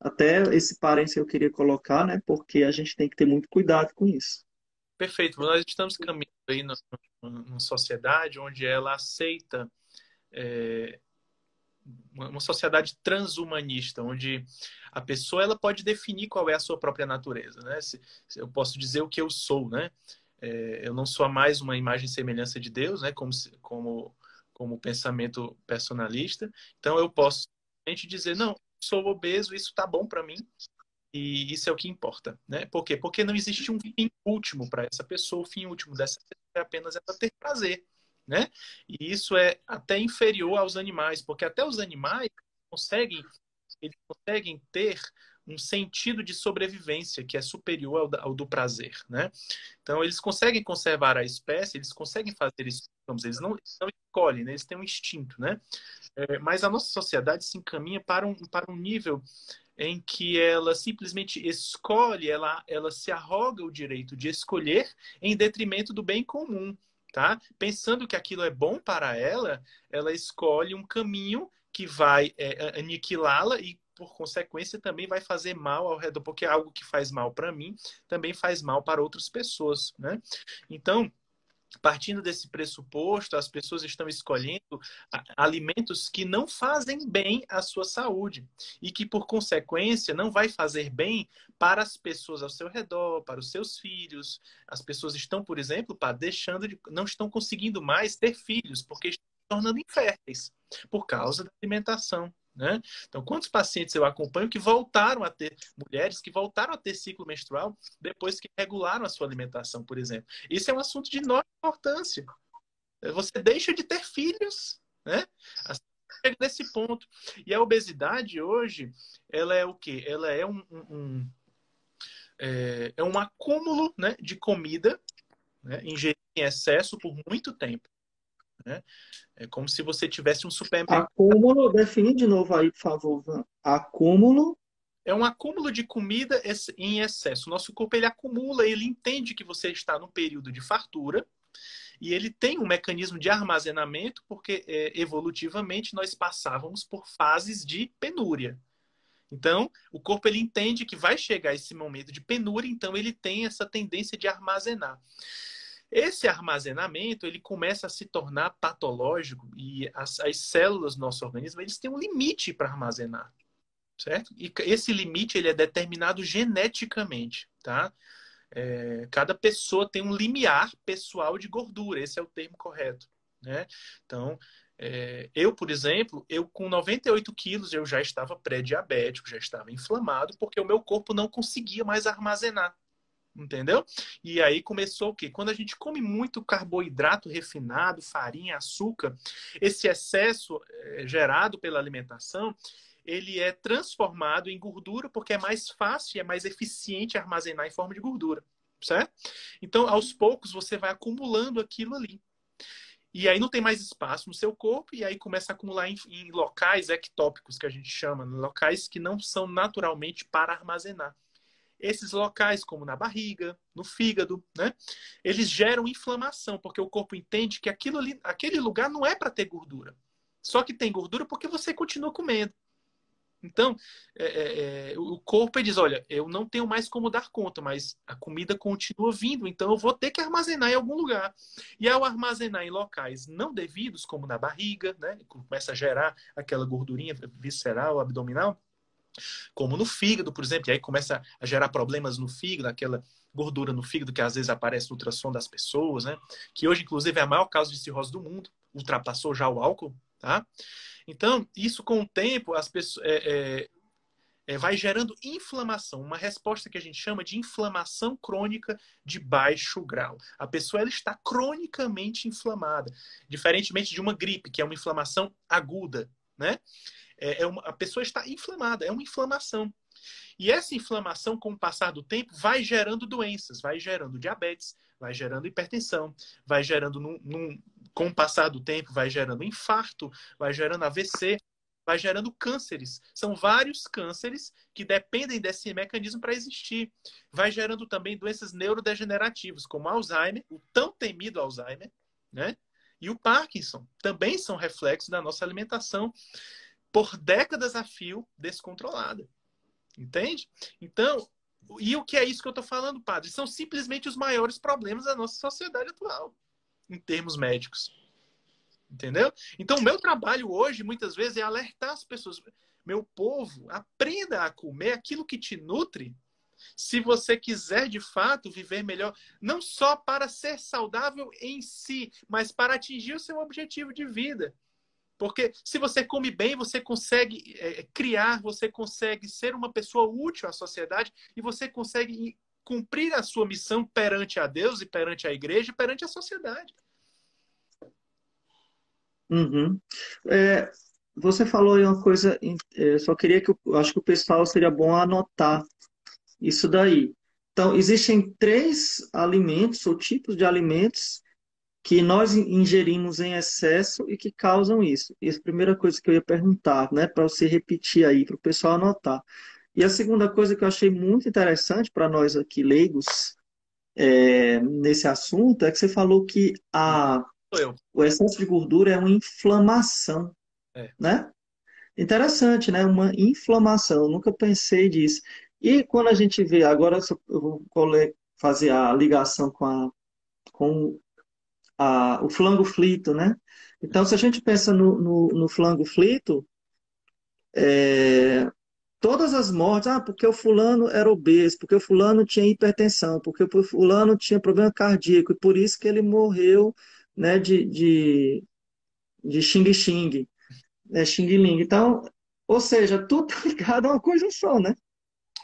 até esse parênteses eu queria colocar, né? Porque a gente tem que ter muito cuidado com isso. Perfeito. Nós estamos caminhando aí numa sociedade onde ela aceita é, uma sociedade transhumanista, onde a pessoa ela pode definir qual é a sua própria natureza, né? Se, se eu posso dizer o que eu sou, né? É, eu não sou mais uma imagem e semelhança de Deus, né? Como, como, como pensamento personalista. Então eu posso gente dizer, não, sou obeso, isso tá bom para mim e isso é o que importa, né? Por quê? Porque não existe um fim último para essa pessoa, o fim último dessa pessoa é apenas ela ter prazer, né? E isso é até inferior aos animais, porque até os animais conseguem eles conseguem ter um sentido de sobrevivência que é superior ao, ao, do prazer, né? Então eles conseguem conservar a espécie, eles conseguem fazer isso, vamos eles não, eles não escolhem, né? eles têm um instinto, né? É, mas a nossa sociedade se encaminha para um, para um nível em que ela simplesmente escolhe, ela, ela se arroga o direito de escolher em detrimento do bem comum, tá? Pensando que aquilo é bom para ela, ela escolhe um caminho que vai é, aniquilá-la e por consequência, também vai fazer mal ao redor, porque algo que faz mal para mim também faz mal para outras pessoas, né? Então, partindo desse pressuposto, as pessoas estão escolhendo alimentos que não fazem bem à sua saúde e que, por consequência, não vai fazer bem para as pessoas ao seu redor, para os seus filhos. As pessoas estão, por exemplo, deixando de, não estão conseguindo mais ter filhos porque estão se tornando inférteis por causa da alimentação. Né? Então, quantos pacientes eu acompanho que voltaram a ter, mulheres que voltaram a ter ciclo menstrual depois que regularam a sua alimentação, por exemplo? Isso é um assunto de enorme importância. Você deixa de ter filhos, né? Assim, chega nesse ponto. E a obesidade hoje, ela é o quê? Ela é um, um, um é, é, um acúmulo né, de comida né, ingerida em excesso por muito tempo. Né? É como se você tivesse um supermercado. Acúmulo, define de novo aí, por favor. Acúmulo. É um acúmulo de comida em excesso. Nosso corpo ele acumula, ele entende que você está num período de fartura e ele tem um mecanismo de armazenamento, porque é, evolutivamente nós passávamos por fases de penúria. Então, o corpo ele entende que vai chegar esse momento de penúria, então ele tem essa tendência de armazenar. Esse armazenamento ele começa a se tornar patológico e as, as células do nosso organismo eles têm um limite para armazenar, certo? E esse limite ele é determinado geneticamente, tá? É, cada pessoa tem um limiar pessoal de gordura, esse é o termo correto, né? Então, é, eu, por exemplo, eu com 98 quilos eu já estava pré-diabético, já estava inflamado, porque o meu corpo não conseguia mais armazenar Entendeu? E aí começou o quê? Quando a gente come muito carboidrato refinado, farinha, açúcar, esse excesso é, gerado pela alimentação, ele é transformado em gordura porque é mais fácil e é mais eficiente armazenar em forma de gordura, certo? Então, aos poucos, você vai acumulando aquilo ali. E aí não tem mais espaço no seu corpo, e aí começa a acumular em, em locais ectópicos, que a gente chama, locais que não são naturalmente para armazenar. Esses locais, como na barriga, no fígado, né? Eles geram inflamação, porque o corpo entende que aquilo ali, aquele lugar não é para ter gordura. Só que tem gordura porque você continua comendo. Então, é, é, é, o corpo diz: olha, eu não tenho mais como dar conta, mas a comida continua vindo, então eu vou ter que armazenar em algum lugar. E ao armazenar em locais não devidos, como na barriga, né, começa a gerar aquela gordurinha visceral, abdominal, como no fígado, por exemplo, e aí começa a gerar problemas no fígado, aquela gordura no fígado que às vezes aparece no ultrassom das pessoas, né? Que hoje, inclusive, é a maior causa de cirrose do mundo, ultrapassou já o álcool, tá? Então, isso com o tempo, as pessoas, é, é, é, vai gerando inflamação, uma resposta que a gente chama de inflamação crônica de baixo grau. A pessoa ela está cronicamente inflamada, diferentemente de uma gripe, que é uma inflamação aguda, né? É, é uma, a pessoa está inflamada, é uma inflamação. E essa inflamação, com o passar do tempo, vai gerando doenças, vai gerando diabetes, vai gerando hipertensão, vai gerando, num, num, com o passar do tempo, vai gerando infarto, vai gerando AVC, vai gerando cânceres. São vários cânceres que dependem desse mecanismo para existir. Vai gerando também doenças neurodegenerativas, como Alzheimer, o tão temido Alzheimer, né? E o Parkinson também são reflexos da nossa alimentação por décadas a fio descontrolada. Entende? Então, e o que é isso que eu estou falando, padre? São simplesmente os maiores problemas da nossa sociedade atual, em termos médicos. Entendeu? Então, o meu trabalho hoje, muitas vezes, é alertar as pessoas. Meu povo, aprenda a comer aquilo que te nutre. Se você quiser, de fato, viver melhor, não só para ser saudável em si, mas para atingir o seu objetivo de vida. Porque se você come bem, você consegue é, criar, você consegue ser uma pessoa útil à sociedade e você consegue cumprir a sua missão perante a Deus e perante a igreja e perante a sociedade. Uhum. É, você falou aí uma coisa, é, só queria que eu acho que o pessoal seria bom anotar isso daí. Então, existem três alimentos ou tipos de alimentos que nós ingerimos em excesso e que causam isso. E a primeira coisa que eu ia perguntar, né, para você repetir aí, para o pessoal anotar. E a segunda coisa que eu achei muito interessante para nós aqui leigos é, nesse assunto é que você falou que a, o excesso de gordura é uma inflamação, é. né? Interessante, né? Uma inflamação. Eu nunca pensei disso. E quando a gente vê, agora eu vou fazer a ligação com, a, com a, o flango flito, né? Então, se a gente pensa no, no, no flango flito, é, todas as mortes, ah, porque o fulano era obeso, porque o fulano tinha hipertensão, porque o fulano tinha problema cardíaco, e por isso que ele morreu né, de, de, de xing-xing, né, xing-ling. Então, ou seja, tudo tá *laughs* ligado a uma coisa só, né?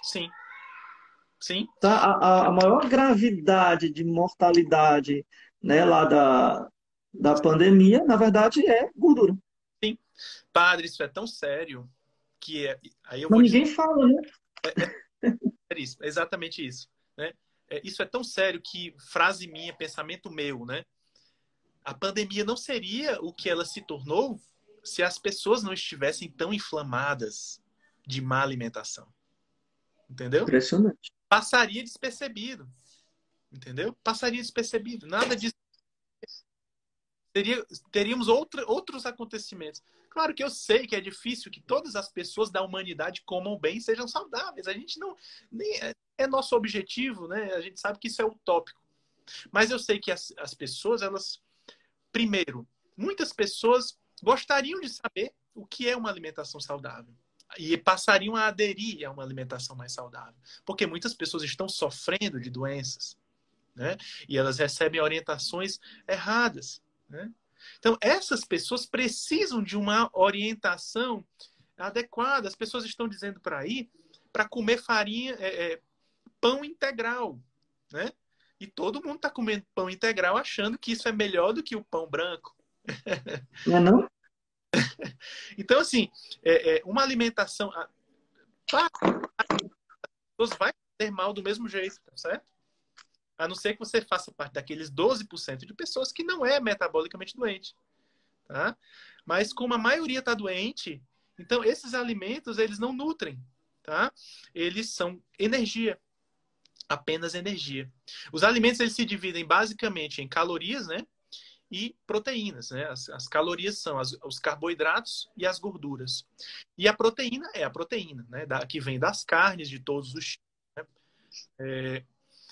Sim. Sim. Tá, a, a maior gravidade de mortalidade né, lá da, da pandemia, na verdade, é gordura. Sim. Padre, isso é tão sério que é, aí eu Mas ninguém fala, né? É, é, é, isso, é exatamente isso. Né? É, isso é tão sério que frase minha, pensamento meu, né? A pandemia não seria o que ela se tornou se as pessoas não estivessem tão inflamadas de má alimentação. Entendeu? Impressionante. Passaria despercebido. Entendeu? Passaria despercebido. Nada disso. Teria, teríamos outra, outros acontecimentos. Claro que eu sei que é difícil que todas as pessoas da humanidade comam bem e sejam saudáveis. A gente não. Nem é, é nosso objetivo, né? A gente sabe que isso é utópico. Mas eu sei que as, as pessoas, elas. Primeiro, muitas pessoas gostariam de saber o que é uma alimentação saudável e passariam a aderir a uma alimentação mais saudável, porque muitas pessoas estão sofrendo de doenças, né? E elas recebem orientações erradas, né? Então, essas pessoas precisam de uma orientação adequada. As pessoas estão dizendo para aí para comer farinha, é, é, pão integral. né? E todo mundo está comendo pão integral achando que isso é melhor do que o pão branco. *laughs* Não é não? *laughs* então, assim, é, é uma alimentação. As vai ter mal do mesmo jeito, tá certo? A não ser que você faça parte daqueles 12% de pessoas que não é metabolicamente doente. Tá? Mas como a maioria está doente, então esses alimentos eles não nutrem, tá? Eles são energia, apenas energia. Os alimentos eles se dividem basicamente em calorias, né? E proteínas, né? As, as calorias são as, os carboidratos e as gorduras. E a proteína é a proteína, né? Da, que vem das carnes de todos os. Né? É,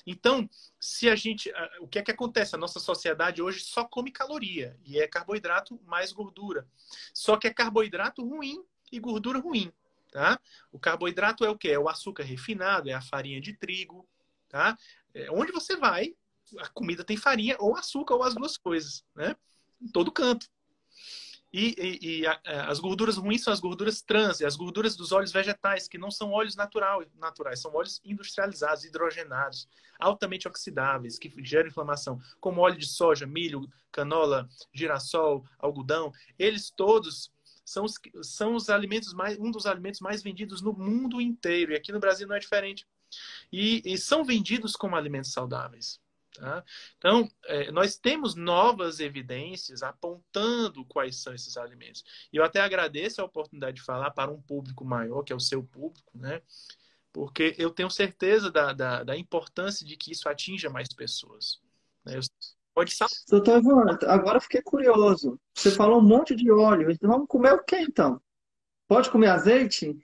então, se a gente. O que é que acontece? A nossa sociedade hoje só come caloria e é carboidrato mais gordura. Só que é carboidrato ruim e gordura ruim. Tá? O carboidrato é o que? É o açúcar refinado, é a farinha de trigo. Tá? É, onde você vai, a comida tem farinha ou açúcar ou as duas coisas. Né? Em todo canto. E, e, e a, as gorduras ruins são as gorduras trans, as gorduras dos óleos vegetais, que não são óleos natural, naturais, são óleos industrializados, hidrogenados, altamente oxidáveis, que geram inflamação, como óleo de soja, milho, canola, girassol, algodão. Eles todos são os, são os alimentos mais, um dos alimentos mais vendidos no mundo inteiro, e aqui no Brasil não é diferente. E, e são vendidos como alimentos saudáveis. Tá? Então, é, nós temos novas evidências apontando quais são esses alimentos. E eu até agradeço a oportunidade de falar para um público maior, que é o seu público, né? porque eu tenho certeza da, da, da importância de que isso atinja mais pessoas. Né? Pode saber. Doutor Ivan, agora fiquei curioso. Você falou um monte de óleo. Então vamos comer o que então? Pode comer azeite?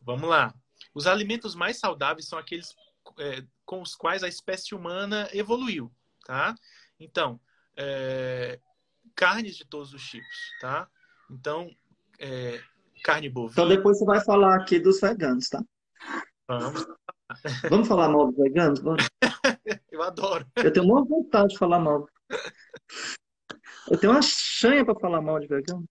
Vamos lá. Os alimentos mais saudáveis são aqueles é, com os quais a espécie humana evoluiu, tá? Então, é, carnes de todos os tipos, tá? Então, é, carne bovina. Então depois você vai falar aqui dos veganos, tá? Vamos. Vamos falar mal dos veganos? Vamos. *laughs* Eu adoro. Eu tenho uma vontade de falar mal. Eu tenho uma chanha para falar mal de vegano.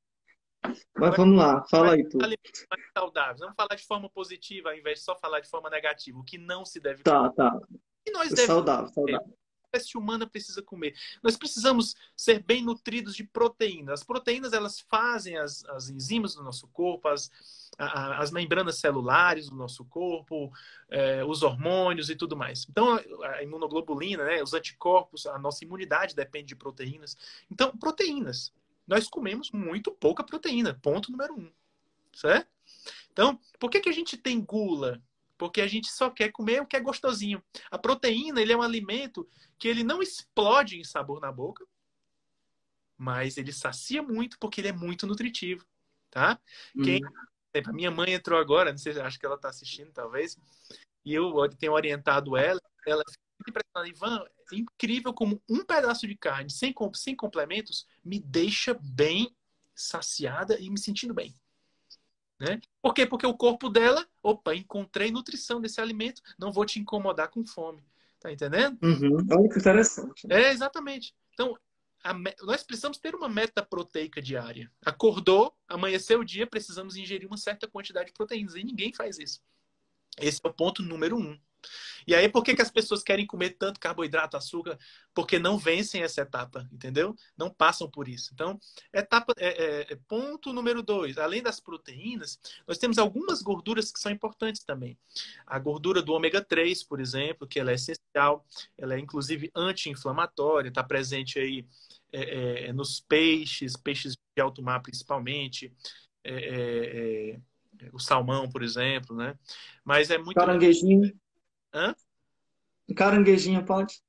Mas vamos lá, fala aí tu. Alimentos mais saudáveis. Vamos falar de forma positiva ao invés de só falar de forma negativa. O que não se deve Tá, comer. tá. E nós devemos saudável, saudável. A espécie humana precisa comer. Nós precisamos ser bem nutridos de proteínas. As proteínas elas fazem as, as enzimas do nosso corpo, as, a, as membranas celulares do nosso corpo, é, os hormônios e tudo mais. Então, a imunoglobulina, né, os anticorpos, a nossa imunidade depende de proteínas. Então, proteínas nós comemos muito pouca proteína. Ponto número um. Certo? Então, por que, que a gente tem gula? Porque a gente só quer comer o que é gostosinho. A proteína, ele é um alimento que ele não explode em sabor na boca, mas ele sacia muito porque ele é muito nutritivo, tá? Hum. Quem, a minha mãe entrou agora, não sei, acho que ela está assistindo talvez, e eu tenho orientado ela, ela fica impressionada, Ivan, incrível como um pedaço de carne sem, sem complementos me deixa bem saciada e me sentindo bem. Né? Por quê? Porque o corpo dela, opa, encontrei nutrição desse alimento, não vou te incomodar com fome. Tá entendendo? Uhum. Olha que interessante. É, exatamente. Então, a, nós precisamos ter uma meta proteica diária. Acordou, amanheceu o dia, precisamos ingerir uma certa quantidade de proteínas. E ninguém faz isso. Esse é o ponto número um. E aí, por que, que as pessoas querem comer tanto carboidrato, açúcar? Porque não vencem essa etapa, entendeu? Não passam por isso. Então, etapa é, é, é, ponto número dois. Além das proteínas, nós temos algumas gorduras que são importantes também. A gordura do ômega 3, por exemplo, que ela é essencial, ela é inclusive anti-inflamatória, está presente aí é, é, nos peixes, peixes de alto mar principalmente. É, é, o salmão, por exemplo, né? Mas é muito. Caranguejinho. Hã? Caranguejinho pode?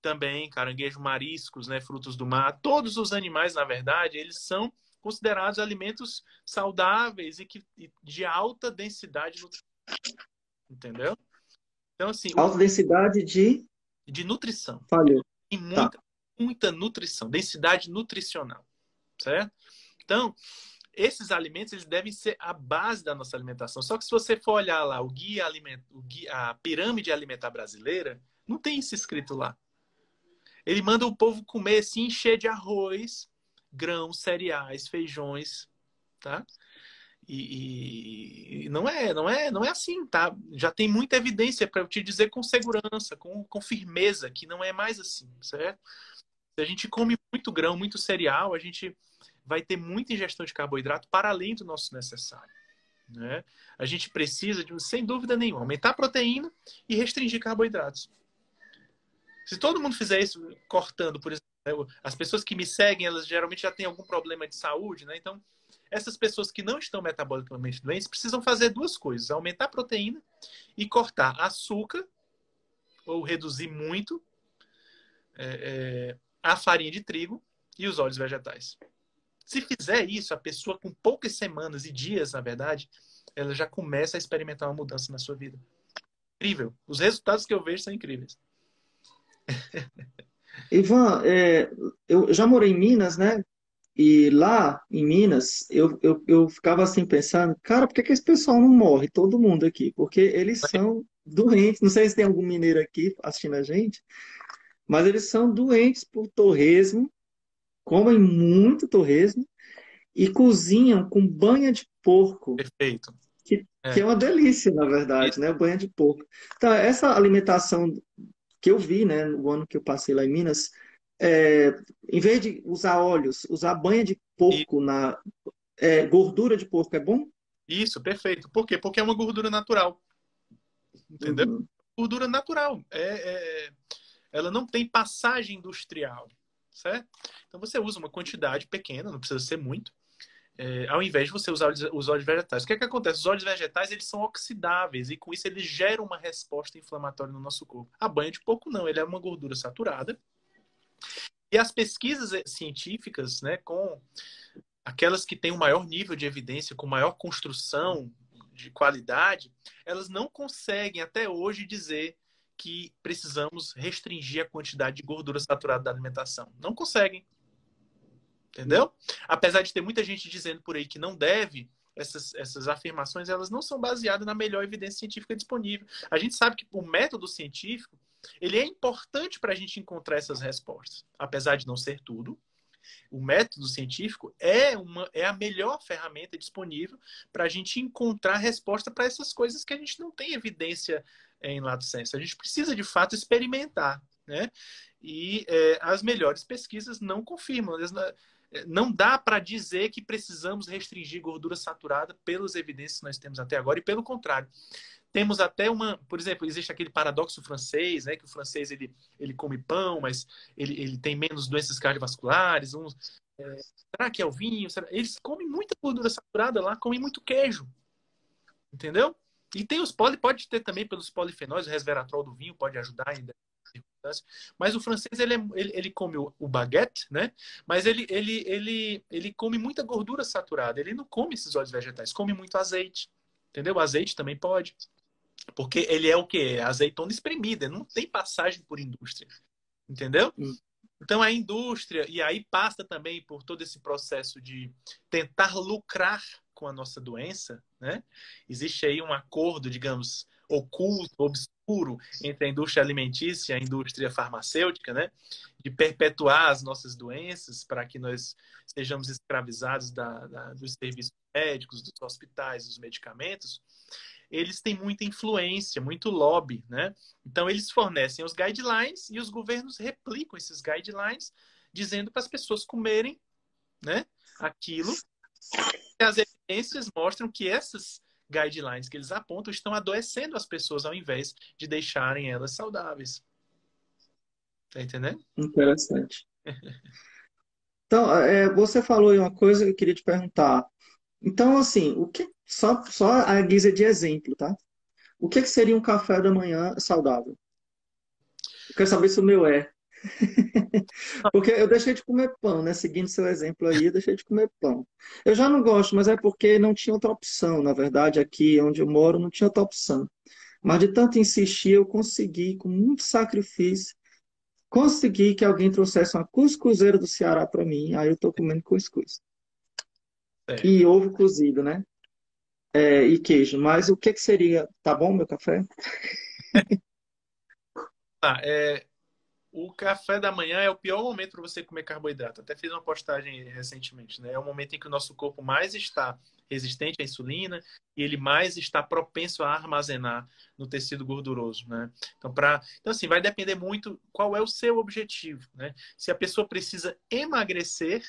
Também, caranguejo mariscos, né, frutos do mar. Todos os animais, na verdade, eles são considerados alimentos saudáveis e que de alta densidade nutricional. Entendeu? Então, assim. Alta densidade de? De nutrição. Falhou. E muita, tá. muita nutrição, densidade nutricional. Certo? Então, esses alimentos eles devem ser a base da nossa alimentação. Só que se você for olhar lá o guia, aliment, o guia a pirâmide alimentar brasileira, não tem isso escrito lá. Ele manda o povo comer, se encher de arroz, grãos, cereais, feijões, tá? E, e, não é, não é, não é assim, tá? Já tem muita evidência para eu te dizer com segurança, com, com firmeza que não é mais assim, certo? Se a gente come muito grão, muito cereal, a gente vai ter muita ingestão de carboidrato para além do nosso necessário. Né? A gente precisa, de, sem dúvida nenhuma, aumentar a proteína e restringir carboidratos. Se todo mundo fizer isso cortando, por exemplo, né, as pessoas que me seguem, elas geralmente já têm algum problema de saúde, né? Então, essas pessoas que não estão metabolicamente doentes precisam fazer duas coisas: aumentar a proteína e cortar açúcar, ou reduzir muito é, é, a farinha de trigo e os óleos vegetais. Se fizer isso, a pessoa com poucas semanas e dias, na verdade, ela já começa a experimentar uma mudança na sua vida. Incrível. Os resultados que eu vejo são incríveis. *laughs* Ivan, é, eu já morei em Minas, né? E lá em Minas, eu, eu, eu ficava assim pensando, cara, por que, que esse pessoal não morre? Todo mundo aqui. Porque eles são doentes. Não sei se tem algum mineiro aqui assistindo a gente, mas eles são doentes por torresmo, comem muito torresmo e cozinham com banha de porco. Perfeito. Que é, que é uma delícia, na verdade, né? Banha de porco. Então, essa alimentação que eu vi, né, no ano que eu passei lá em Minas, é, em vez de usar óleos, usar banha de porco e... na é, gordura de porco é bom? Isso, perfeito. Por quê? Porque é uma gordura natural. Entendeu? Uhum. Gordura natural. É, é, ela não tem passagem industrial, certo? Então você usa uma quantidade pequena, não precisa ser muito, é, ao invés de você usar os óleos vegetais. O que é que acontece? Os óleos vegetais eles são oxidáveis e com isso eles geram uma resposta inflamatória no nosso corpo. A banha de porco não, ele é uma gordura saturada. E as pesquisas eh, científicas, né, com aquelas que têm o um maior nível de evidência, com maior construção de qualidade, elas não conseguem até hoje dizer que precisamos restringir a quantidade de gordura saturada da alimentação. Não conseguem. Entendeu? Apesar de ter muita gente dizendo por aí que não deve, essas, essas afirmações elas não são baseadas na melhor evidência científica disponível. A gente sabe que o método científico ele é importante para a gente encontrar essas respostas, apesar de não ser tudo. O método científico é, uma, é a melhor ferramenta disponível para a gente encontrar resposta para essas coisas que a gente não tem evidência em lato senso. A gente precisa, de fato, experimentar. Né? E é, as melhores pesquisas não confirmam. Não dá para dizer que precisamos restringir gordura saturada pelas evidências que nós temos até agora, e pelo contrário. Temos até uma, por exemplo, existe aquele paradoxo francês, né, que o francês ele, ele come pão, mas ele, ele tem menos doenças cardiovasculares. Uns, é, será que é o vinho? Será? Eles comem muita gordura saturada lá, comem muito queijo. Entendeu? E tem os poli, pode ter também pelos polifenóis, o resveratrol do vinho pode ajudar ainda mas o francês ele, é, ele, ele come o, o, baguete, né? Mas ele, ele, ele, ele come muita gordura saturada. Ele não come esses óleos vegetais, come muito azeite. Entendeu? O azeite também pode. Porque ele é o que? Azeitona espremida, não tem passagem por indústria. Entendeu? Hum. Então a indústria, e aí passa também por todo esse processo de tentar lucrar com a nossa doença, né? Existe aí um acordo, digamos, oculto, obscuro entre a indústria alimentícia e a indústria farmacêutica, né? De perpetuar as nossas doenças para que nós sejamos escravizados da, da, dos serviços médicos, dos hospitais, dos medicamentos. Eles têm muita influência, muito lobby, né? Então eles fornecem os guidelines e os governos replicam esses guidelines, dizendo para as pessoas comerem, né? Aquilo. As evidências mostram que essas guidelines que eles apontam estão adoecendo as pessoas ao invés de deixarem elas saudáveis. Tá entendendo? Interessante. Então, é, você falou uma coisa que eu queria te perguntar. Então, assim, o que só, só a guisa de exemplo, tá? O que, que seria um café da manhã saudável? Eu quero saber se o meu é. *laughs* porque eu deixei de comer pão, né? Seguindo seu exemplo aí, eu deixei de comer pão. Eu já não gosto, mas é porque não tinha outra opção. Na verdade, aqui onde eu moro, não tinha outra opção. Mas de tanto insistir, eu consegui, com muito sacrifício, consegui que alguém trouxesse uma cuscuzeira do Ceará para mim. Aí eu tô comendo cuscuz. É. E ovo cozido, né? É, e queijo. Mas o que, que seria? Tá bom meu café? *laughs* Ah, é, o café da manhã é o pior momento para você comer carboidrato. Até fiz uma postagem recentemente, né? É o momento em que o nosso corpo mais está resistente à insulina e ele mais está propenso a armazenar no tecido gorduroso, né? Então, para, então assim, vai depender muito qual é o seu objetivo, né? Se a pessoa precisa emagrecer,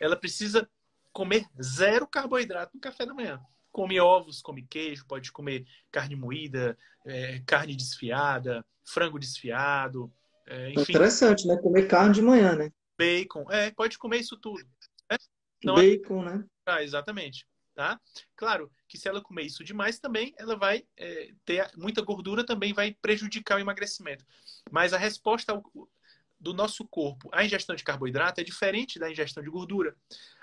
ela precisa comer zero carboidrato no café da manhã. Come ovos, come queijo, pode comer carne moída, é, carne desfiada, frango desfiado, é, enfim. Interessante, né? Comer carne de manhã, né? Bacon, é, pode comer isso tudo. Né? Bacon, né? Ah, exatamente. Tá? Claro que se ela comer isso demais também, ela vai é, ter muita gordura, também vai prejudicar o emagrecimento. Mas a resposta ao, do nosso corpo à ingestão de carboidrato é diferente da ingestão de gordura.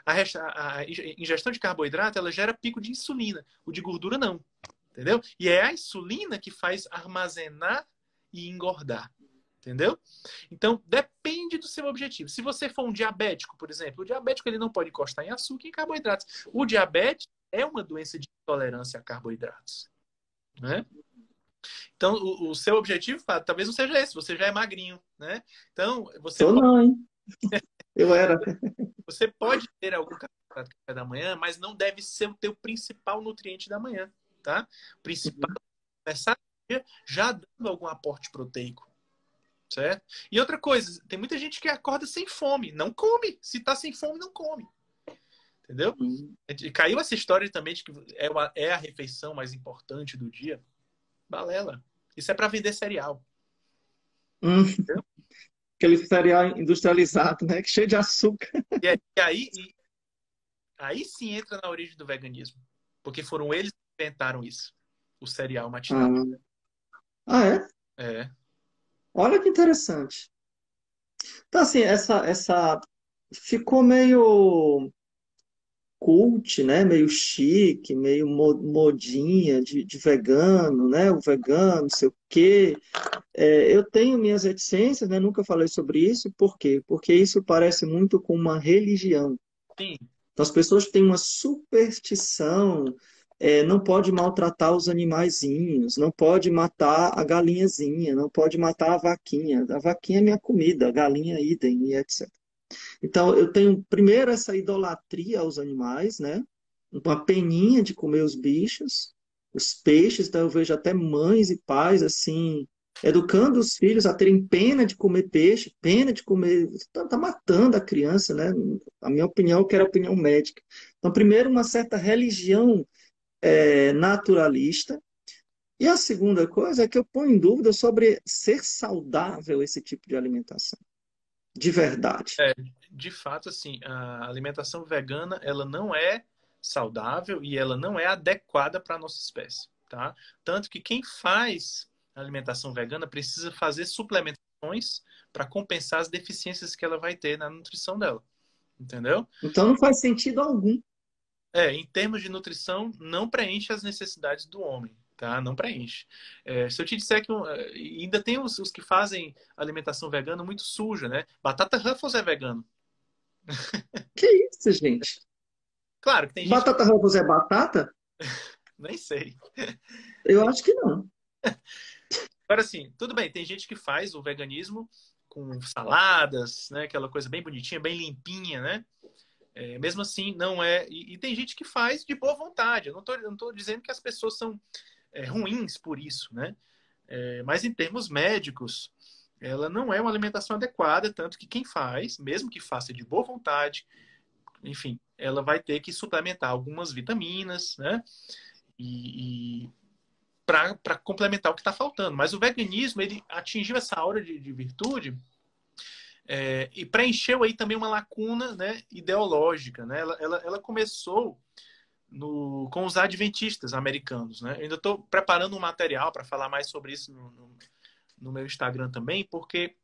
A, a, a ingestão de carboidrato ela gera pico de insulina, o de gordura não. Entendeu? E é a insulina que faz armazenar e engordar. Entendeu? Então, depende do seu objetivo. Se você for um diabético, por exemplo, o diabético ele não pode encostar em açúcar e em carboidratos. O diabetes é uma doença de intolerância a carboidratos. Né? Então, o, o seu objetivo, talvez não seja esse, você já é magrinho, né? Então, você. Eu pode... não, hein? *laughs* Eu era. Você pode ter algum carboidrato café da manhã, mas não deve ser o teu principal nutriente da manhã, tá? O principal é começar já dando algum aporte proteico certo? E outra coisa, tem muita gente que acorda sem fome, não come. Se tá sem fome, não come. Entendeu? Uhum. Caiu essa história também de que é, uma, é a refeição mais importante do dia. Balela. Isso é para vender cereal. Hum. Aquele cereal industrializado, né? Que cheio de açúcar. E, e aí, e, aí sim entra na origem do veganismo. Porque foram eles que inventaram isso. O cereal matinal. Ah, ah é? É. Olha que interessante. Então, assim, essa, essa ficou meio cult, né? Meio chique, meio modinha de, de vegano, né? O vegano, não sei o quê. É, eu tenho minhas reticências, né? Nunca falei sobre isso. Por quê? Porque isso parece muito com uma religião. Sim. Então, as pessoas têm uma superstição é, não pode maltratar os animaizinhos, não pode matar a galinhazinha, não pode matar a vaquinha. A vaquinha é minha comida, a galinha idem e etc. Então, eu tenho primeiro essa idolatria aos animais, né? Uma peninha de comer os bichos, os peixes, então eu vejo até mães e pais assim educando os filhos a terem pena de comer peixe, pena de comer. Está tá matando a criança, né? A minha opinião, que era a opinião médica. Então, primeiro, uma certa religião é, naturalista. E a segunda coisa é que eu ponho em dúvida sobre ser saudável esse tipo de alimentação. De verdade. É, de fato, assim, a alimentação vegana, ela não é saudável e ela não é adequada para a nossa espécie, tá? Tanto que quem faz alimentação vegana precisa fazer suplementações para compensar as deficiências que ela vai ter na nutrição dela. Entendeu? Então não faz sentido algum. É, em termos de nutrição, não preenche as necessidades do homem, tá? Não preenche. É, se eu te disser que é, ainda tem os, os, que fazem alimentação vegana muito suja, né? Batata Ruffles é vegano. Que isso, gente? Claro que tem gente... Batata Ruffles é batata? *laughs* Nem sei. Eu acho que não. Agora, assim, tudo bem, tem gente que faz o veganismo com saladas, né? Aquela coisa bem bonitinha, bem limpinha, né? É, mesmo assim, não é. E, e, tem gente que faz de boa vontade. Eu não estou dizendo que as pessoas são é, ruins por isso, né? É, mas em termos médicos, ela não é uma alimentação adequada, tanto que quem faz, mesmo que faça de boa vontade, enfim, ela vai ter que suplementar algumas vitaminas, né? E, e para complementar o que está faltando. Mas o veganismo ele atingiu essa aura de, de virtude é, e preencheu aí também uma lacuna né, ideológica. Né? Ela, ela, ela começou no, com os adventistas americanos. Né? Eu ainda estou preparando um material para falar mais sobre isso no, no, no, meu Instagram também, porque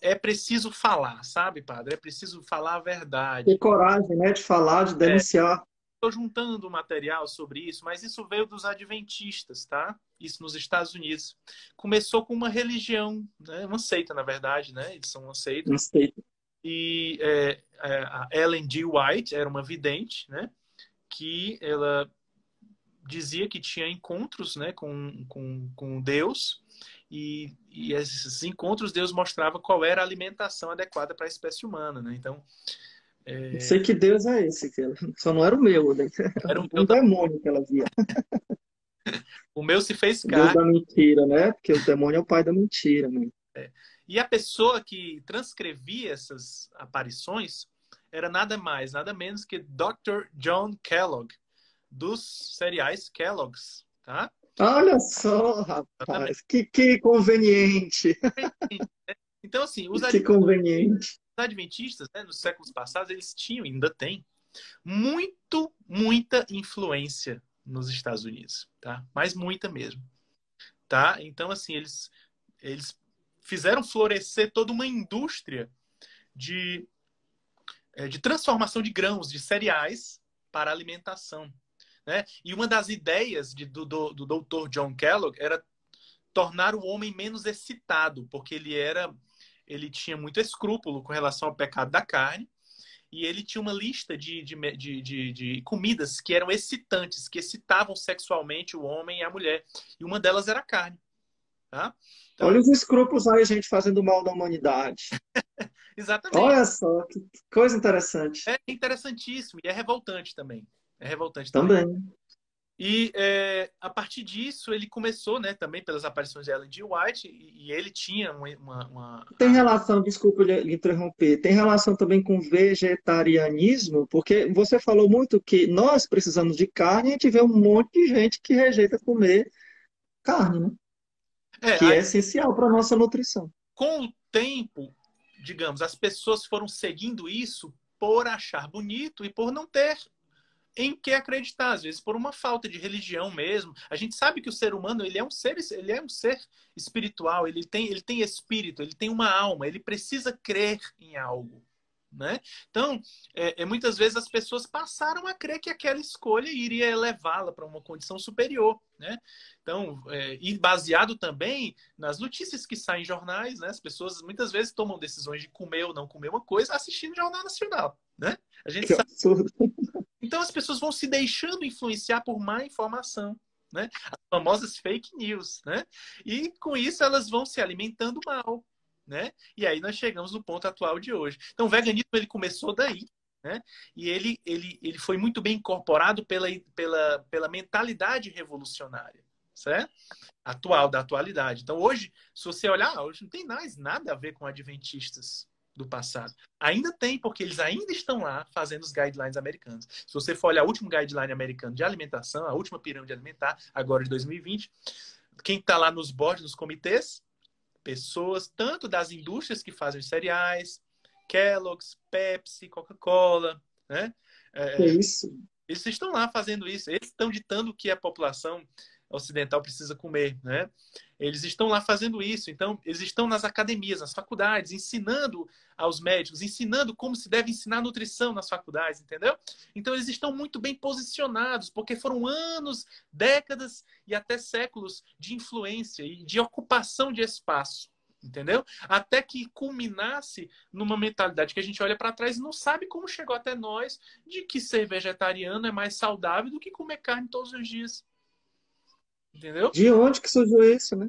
é preciso falar, sabe, padre? É preciso falar a verdade. Ter coragem né, de falar, de denunciar. Estou é, juntando material sobre isso, mas isso veio dos adventistas, tá? Isso nos Estados Unidos. Começou com uma religião, né? uma seita, na verdade, né? Eles são uma seita. Uma seita. E é, é, a Ellen G. White era uma vidente, né? Que ela dizia que tinha encontros né, com, com, com Deus e, e esses encontros Deus mostrava qual era a alimentação adequada para a espécie humana. Né? Então, é... Sei que Deus é esse, que só não era o meu, né? Era *laughs* um, um demônio que ela via. *laughs* o meu se fez carne. Deus da mentira, né? Porque o demônio é o pai da mentira, né? É. E a pessoa que transcrevia essas aparições era nada mais, nada menos que Dr. John Kellogg, dos cereais Kellogg's, tá? Olha só, rapaz, que, que conveniente. *laughs* Então, assim, os que conveniente. adventistas, né, nos séculos passados, eles tinham, ainda têm, muito, muita influência nos Estados Unidos, tá? Mas muita mesmo, tá? Então, assim, eles, eles fizeram florescer toda uma indústria de, é, de transformação de grãos, de cereais para alimentação. Né? E uma das ideias de, do, do, do Dr. John Kellogg era tornar o homem menos excitado, porque ele era ele tinha muito escrúpulo com relação ao pecado da carne e ele tinha uma lista de, de, de, de, de comidas que eram excitantes, que excitavam sexualmente o homem e a mulher. E uma delas era a carne. Tá? Então... Olha os escrúpulos aí, gente, fazendo mal da humanidade. *laughs* Exatamente. Olha só, que coisa interessante. É interessantíssimo e é revoltante também. É revoltante também. também. E é, a partir disso ele começou, né, também pelas aparições de Ellen G. White, e, e ele tinha uma, uma, Tem relação, desculpa lhe interromper, tem relação também com vegetarianismo, porque você falou muito que nós precisamos de carne e a gente vê um monte de gente que rejeita comer carne, né? É, que é essencial para a nossa nutrição. Com o tempo, digamos, as pessoas foram seguindo isso por achar bonito e por não ter em que acreditar, às vezes por uma falta de religião mesmo. A gente sabe que o ser humano ele é um ser, ele é um ser espiritual, ele tem, ele tem espírito, ele tem uma alma, ele precisa crer em algo. Né? Então, é, é, muitas vezes as pessoas passaram a crer que aquela escolha iria elevá-la para uma condição superior. Né? Então, é, e baseado também nas notícias que saem em jornais, né? as pessoas muitas vezes tomam decisões de comer ou não comer uma coisa assistindo o Jornal Nacional. Né? A gente que sabe... absurdo. Então as pessoas vão se deixando influenciar por má informação. Né? As famosas fake news, né? E com isso elas vão se alimentando mal, né? E aí nós chegamos no ponto atual de hoje. Então, o veganismo ele começou daí, né? E ele, ele, ele foi muito bem incorporado pela, pela, pela mentalidade revolucionária, certo? Atual, da atualidade. Então, hoje, se você olhar, hoje não tem mais nada a ver com adventistas do passado. Ainda tem, porque eles ainda estão lá fazendo os guidelines americanos. Se você for olhar o último guideline americano de alimentação, a última pirâmide alimentar, agora de 2020, quem está lá nos boards, nos comitês, pessoas tanto das indústrias que fazem cereais, Kellogg's, Pepsi, Coca-Cola, né? É, é, isso. Eles estão lá fazendo isso. Eles estão ditando o que a população ocidental precisa comer, né? Eles estão lá fazendo isso. Então, eles estão nas academias, nas faculdades, ensinando aos médicos, ensinando como se deve ensinar nutrição nas faculdades, entendeu? Então, eles estão muito bem posicionados, porque foram anos, décadas e até séculos de influência e de ocupação de espaço. Entendeu? Até que culminasse numa mentalidade que a gente olha para trás e não sabe como chegou até nós de que ser vegetariano é mais saudável do que comer carne todos os dias. Entendeu? De onde que surgiu isso, né?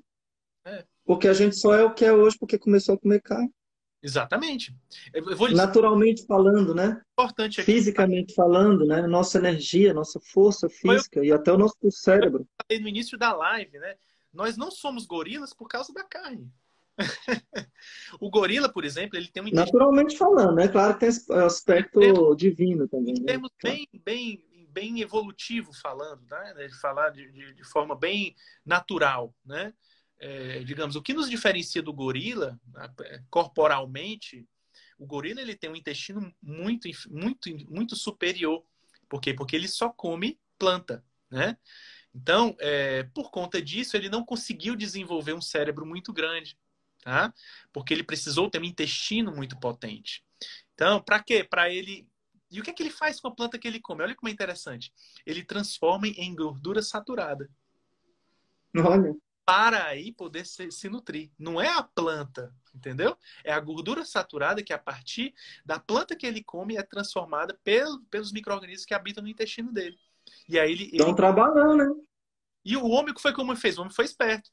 É. Porque a gente só é o que é hoje porque começou a comer carne. Exatamente. Naturalmente falando, né? Importante aqui. Fisicamente falando, né? Nossa energia, nossa força física eu... e até o nosso cérebro. Eu falei no início da live, né? Nós não somos gorilas por causa da carne. *laughs* o gorila, por exemplo, ele tem um Naturalmente falando, né? Claro que tem aspecto termos, divino também. Né? termos né? bem, bem bem evolutivo falando, né? De falar de, de, de forma bem natural, né? É, digamos, o que nos diferencia do gorila, né, corporalmente, o gorila ele tem um intestino muito, muito, muito superior. Por quê? Porque ele só come planta, né? Então, é, por conta disso, ele não conseguiu desenvolver um cérebro muito grande, tá? Porque ele precisou ter um intestino muito potente. Então, para quê? Para ele e o que, é que ele faz com a planta que ele come? Olha como é interessante. Ele transforma em gordura saturada. Olha. Para aí poder se, se nutrir. Não é a planta, entendeu? É a gordura saturada que, a partir da planta que ele come, é transformada pelo, pelos micro-organismos que habitam no intestino dele. E aí ele. Estão ele... trabalhando, né? E o homem que foi como fez? O homem foi esperto.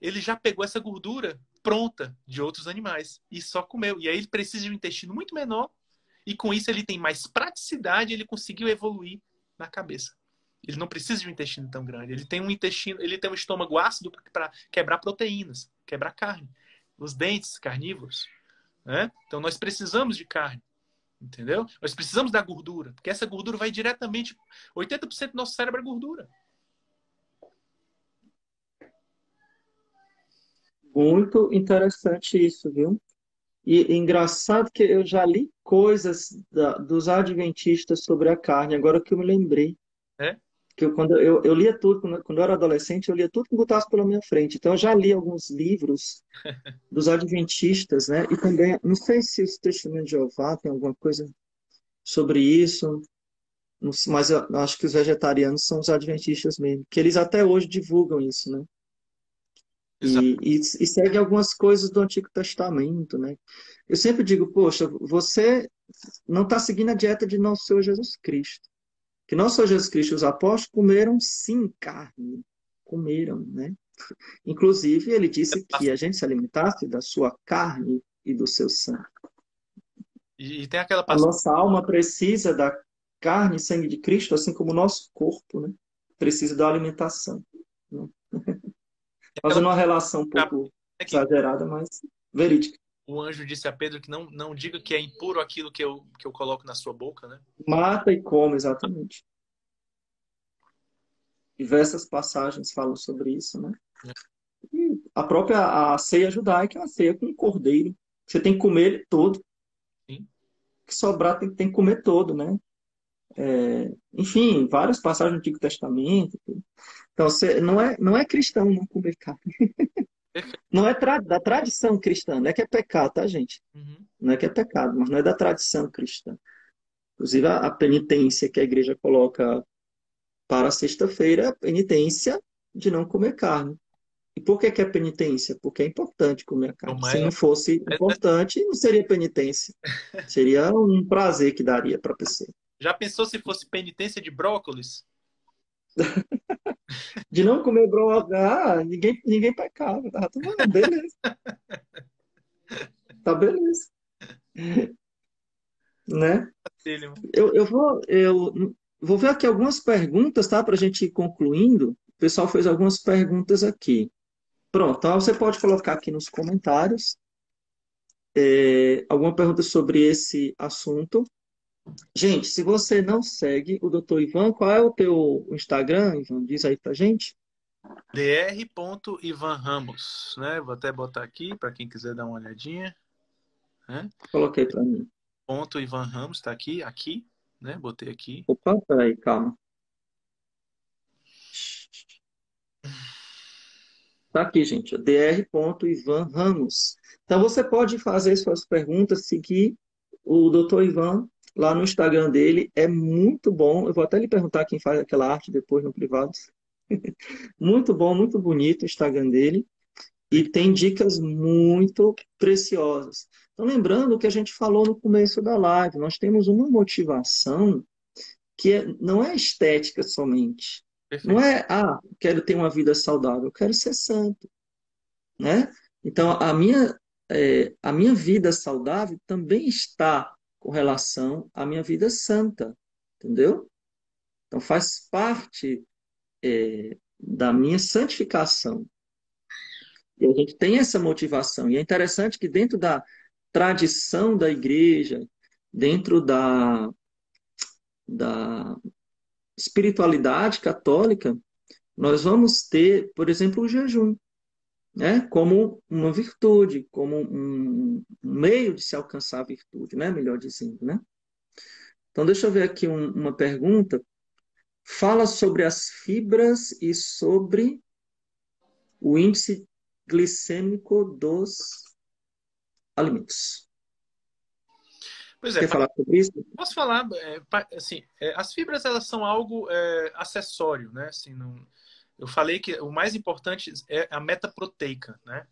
Ele já pegou essa gordura pronta de outros animais e só comeu. E aí ele precisa de um intestino muito menor e com isso ele tem mais praticidade, ele conseguiu evoluir na cabeça. Ele não precisa de um intestino tão grande. Ele tem um intestino, ele tem um estômago ácido para quebrar proteínas, quebrar carne. Os dentes carnívoros, né? Então nós precisamos de carne. Entendeu? Nós precisamos da gordura, porque essa gordura vai diretamente 80% do nosso cérebro é gordura. Muito interessante isso, viu? E engraçado que eu já li coisas da, dos adventistas sobre a carne, agora que eu me lembrei. É? Que eu, quando eu, eu lia tudo, quando, quando eu era adolescente, eu lia tudo que botasse pela minha frente. Então eu já li alguns livros *laughs* dos adventistas, né? E também, não sei se os testemunhos de Jeová tem alguma coisa sobre isso, mas eu acho que os vegetarianos são os adventistas mesmo, que eles até hoje divulgam isso, né? E, e, e, segue algumas coisas do Antigo Testamento, né? Eu sempre digo, poxa, você não está seguindo a dieta de nosso Senhor Jesus Cristo. Que nosso Senhor Jesus Cristo e os apóstolos comeram sim carne. Comeram, né? *laughs* Inclusive, ele disse que a gente se alimentasse da sua carne e do seu sangue. E, tem aquela passagem... A nossa alma precisa da carne e sangue de Cristo, assim como o nosso corpo, né? Precisa da alimentação. Né? *laughs* Fazendo uma relação um pouco é exagerada, mas verídica. O anjo disse a Pedro que não, não diga que é impuro aquilo que eu, que eu coloco na sua boca, né? Mata e come, exatamente. Diversas passagens falam sobre isso, né? É. E a própria a ceia judaica é uma ceia com um cordeiro. Você tem que comer ele todo. Sim. que sobrar tem, tem que comer todo, né? É, enfim, várias passagens do Antigo Testamento. Então, você, não, é, não é cristão não comer carne. Não é tra da tradição cristã, não é que é pecado, tá, gente? Uhum. Não é que é pecado, mas não é da tradição cristã. Inclusive, a, a penitência que a igreja coloca para sexta-feira é a penitência de não comer carne. E por que, que é penitência? Porque é importante comer a carne. Se não fosse importante, não seria penitência. *laughs* Seria um prazer que daria para a pessoa. Já pensou se fosse penitência de brócolis? *laughs* de não comer brócolis, ah, ninguém, ninguém pecava. Tá tudo beleza. Tá beleza. *laughs* Né? Eu, eu, vou, eu vou ver aqui algumas perguntas, tá? Para a gente ir concluindo. O pessoal fez algumas perguntas aqui. Pronto, então você pode colocar aqui nos comentários é, alguma pergunta sobre esse assunto. Gente, se você não segue o Dr. Ivan, qual é o teu Instagram, Ivan? Diz aí pra gente. dr.ivanramos, né? Vou até botar aqui para quem quiser dar uma olhadinha. Né? Coloquei para mim. Ponto Ivan Ramos, tá aqui, aqui, né? Botei aqui. Opa, peraí, calma. Tá aqui, gente, dr.ivan Ramos. Então você pode fazer suas perguntas, seguir o Dr. Ivan lá no Instagram dele. É muito bom. Eu vou até lhe perguntar quem faz aquela arte depois no privado. *laughs* muito bom, muito bonito o Instagram dele. E tem dicas muito preciosas. Então, lembrando o que a gente falou no começo da live, nós temos uma motivação que é, não é estética somente. Perfeito. Não é, ah, quero ter uma vida saudável, eu quero ser santo. Né? Então, a minha, é, a minha vida saudável também está com relação à minha vida santa, entendeu? Então faz parte é, da minha santificação. E a gente tem essa motivação. E é interessante que dentro da tradição da igreja, dentro da, da espiritualidade católica, nós vamos ter, por exemplo, o jejum né, como uma virtude, como um meio de se alcançar a virtude, né, melhor dizendo, né? Então, deixa eu ver aqui um, uma pergunta. Fala sobre as fibras e sobre o índice glicêmico dos alimentos. Pois é, Quer falar sobre isso? Posso falar, é, assim, é, as fibras elas são algo é, acessório, né? Assim, não, eu falei que o mais importante é a meta proteica, né?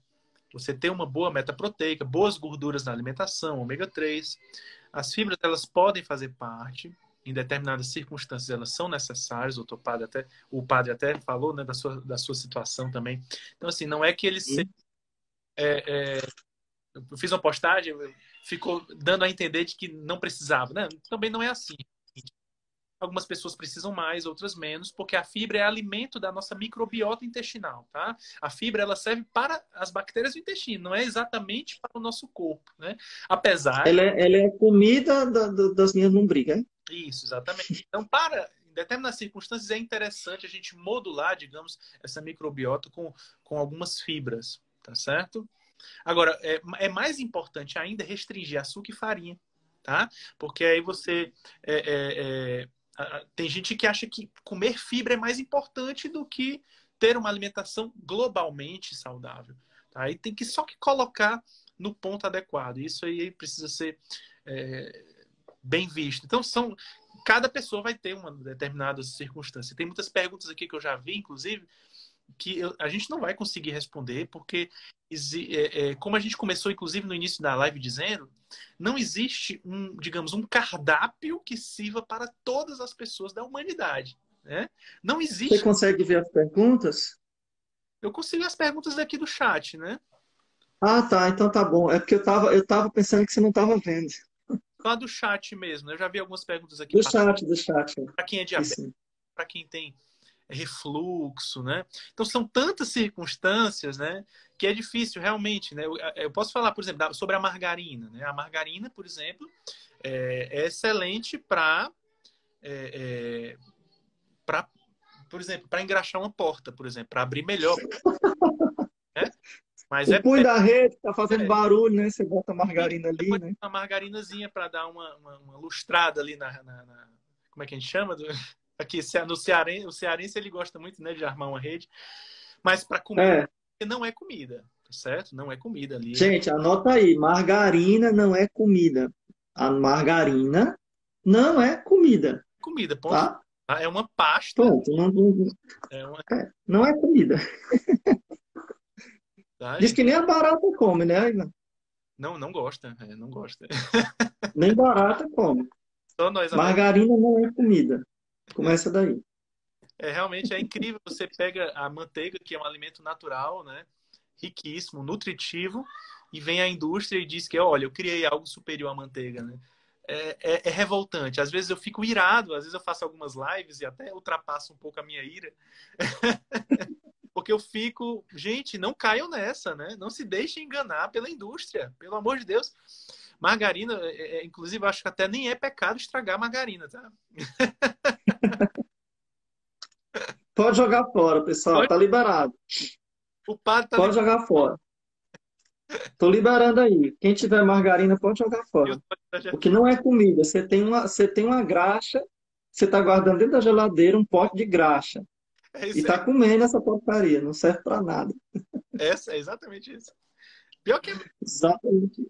Você ter uma boa meta proteica, boas gorduras na alimentação, ômega 3. As fibras elas podem fazer parte, em determinadas circunstâncias elas são necessárias, o padre até, o padre até falou né, da, sua, da sua situação também. Então, assim, não é que ele se, é, é, eu fiz uma postagem, ficou dando a entender de que não precisava. Né? Também não é assim. Algumas pessoas precisam mais, outras menos, porque a fibra é alimento da nossa microbiota intestinal, tá? A fibra ela serve para as bactérias do intestino, não é exatamente para o nosso corpo, né? Apesar. Ela é, ela é comida da, da, das minhas lombrigas, Isso, exatamente. Então, para em determinadas circunstâncias é interessante a gente modular, digamos, essa microbiota com, com algumas fibras, tá certo? Agora, é, é mais importante ainda restringir açúcar e farinha, tá? Porque aí você é, é, é tem gente que acha que comer fibra é mais importante do que ter uma alimentação globalmente saudável. Tá? E tem que só que colocar no ponto adequado. Isso aí precisa ser é, bem visto. Então, são cada pessoa vai ter uma determinada circunstância. Tem muitas perguntas aqui que eu já vi, inclusive, que eu, a gente não vai conseguir responder, porque, é, é, como a gente começou, inclusive, no início da live dizendo, não existe um, digamos, um cardápio que sirva para todas as pessoas da humanidade. Né? Não existe. Você consegue ver as perguntas? Eu consigo as perguntas daqui do chat, né? Ah, tá. Então tá bom. É porque eu tava, eu tava pensando que você não estava vendo. Lá do chat mesmo. Eu já vi algumas perguntas aqui. Do chat, do chat. Para quem é diabético, para quem tem refluxo, né? Então são tantas circunstâncias, né, que é difícil realmente, né? Eu, eu posso falar, por exemplo, sobre a margarina, né? A margarina, por exemplo, é, é excelente para é, é, para por exemplo, para engraxar uma porta, por exemplo, para abrir melhor. *laughs* né? Mas o é punho da rede tá fazendo é. barulho, né? Você bota a margarina ali, né? Uma margarinazinha para dar uma, uma, uma, lustrada ali na, na, na, como é que a gente chama? Aqui no cearense, o cearense ele gosta muito, né, de armar uma rede, mas para comer é. não é comida, certo? Não é comida ali. Gente, anota aí, margarina não é comida. A margarina não é comida. Comida, ponto. Tá? Ah, é uma pasta. Ponto. Não, não, é uma... É, não é comida. Tá, Diz que nem a barata come, né? Não, não gosta. É, não gosta. Nem barata come. Margarina não é comida. Começa daí. É, realmente é incrível. Você pega a manteiga, que é um alimento natural, né? Riquíssimo, nutritivo, e vem a indústria e diz que, olha, eu criei algo superior à manteiga, né? É, é, é, revoltante. Às vezes eu fico irado, às vezes eu faço algumas lives e até ultrapasso um pouco a minha ira. *laughs* Porque eu fico, gente, não caiam nessa, né? Não se deixem enganar pela indústria, pelo amor de Deus. Margarina, é, é inclusive, acho que até nem é pecado estragar margarina, tá? *laughs* *laughs* Pode jogar fora, pessoal. Pode... Tá liberado. O padre tá Pode jogar fora. Tô liberando aí. Quem tiver margarina pode jogar fora. Porque não é comida. Você tem uma, você tem uma graxa, você tá guardando dentro da geladeira um pote de graxa. É e tá comendo essa porcaria. Não serve para nada. Essa, é exatamente isso. Pior que. Exatamente.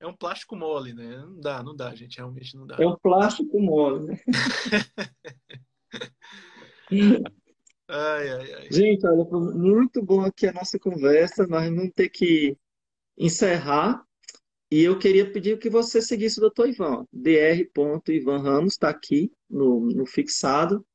É um plástico mole, né? Não dá, não dá, gente. Realmente não dá. É um plástico mole, né? *laughs* ai, ai, ai. Gente, olha, muito bom aqui a nossa conversa. Nós vamos ter que encerrar. E eu queria pedir que você seguisse o Dr. Ivan. Dr. Ivan Ramos está aqui no, no fixado.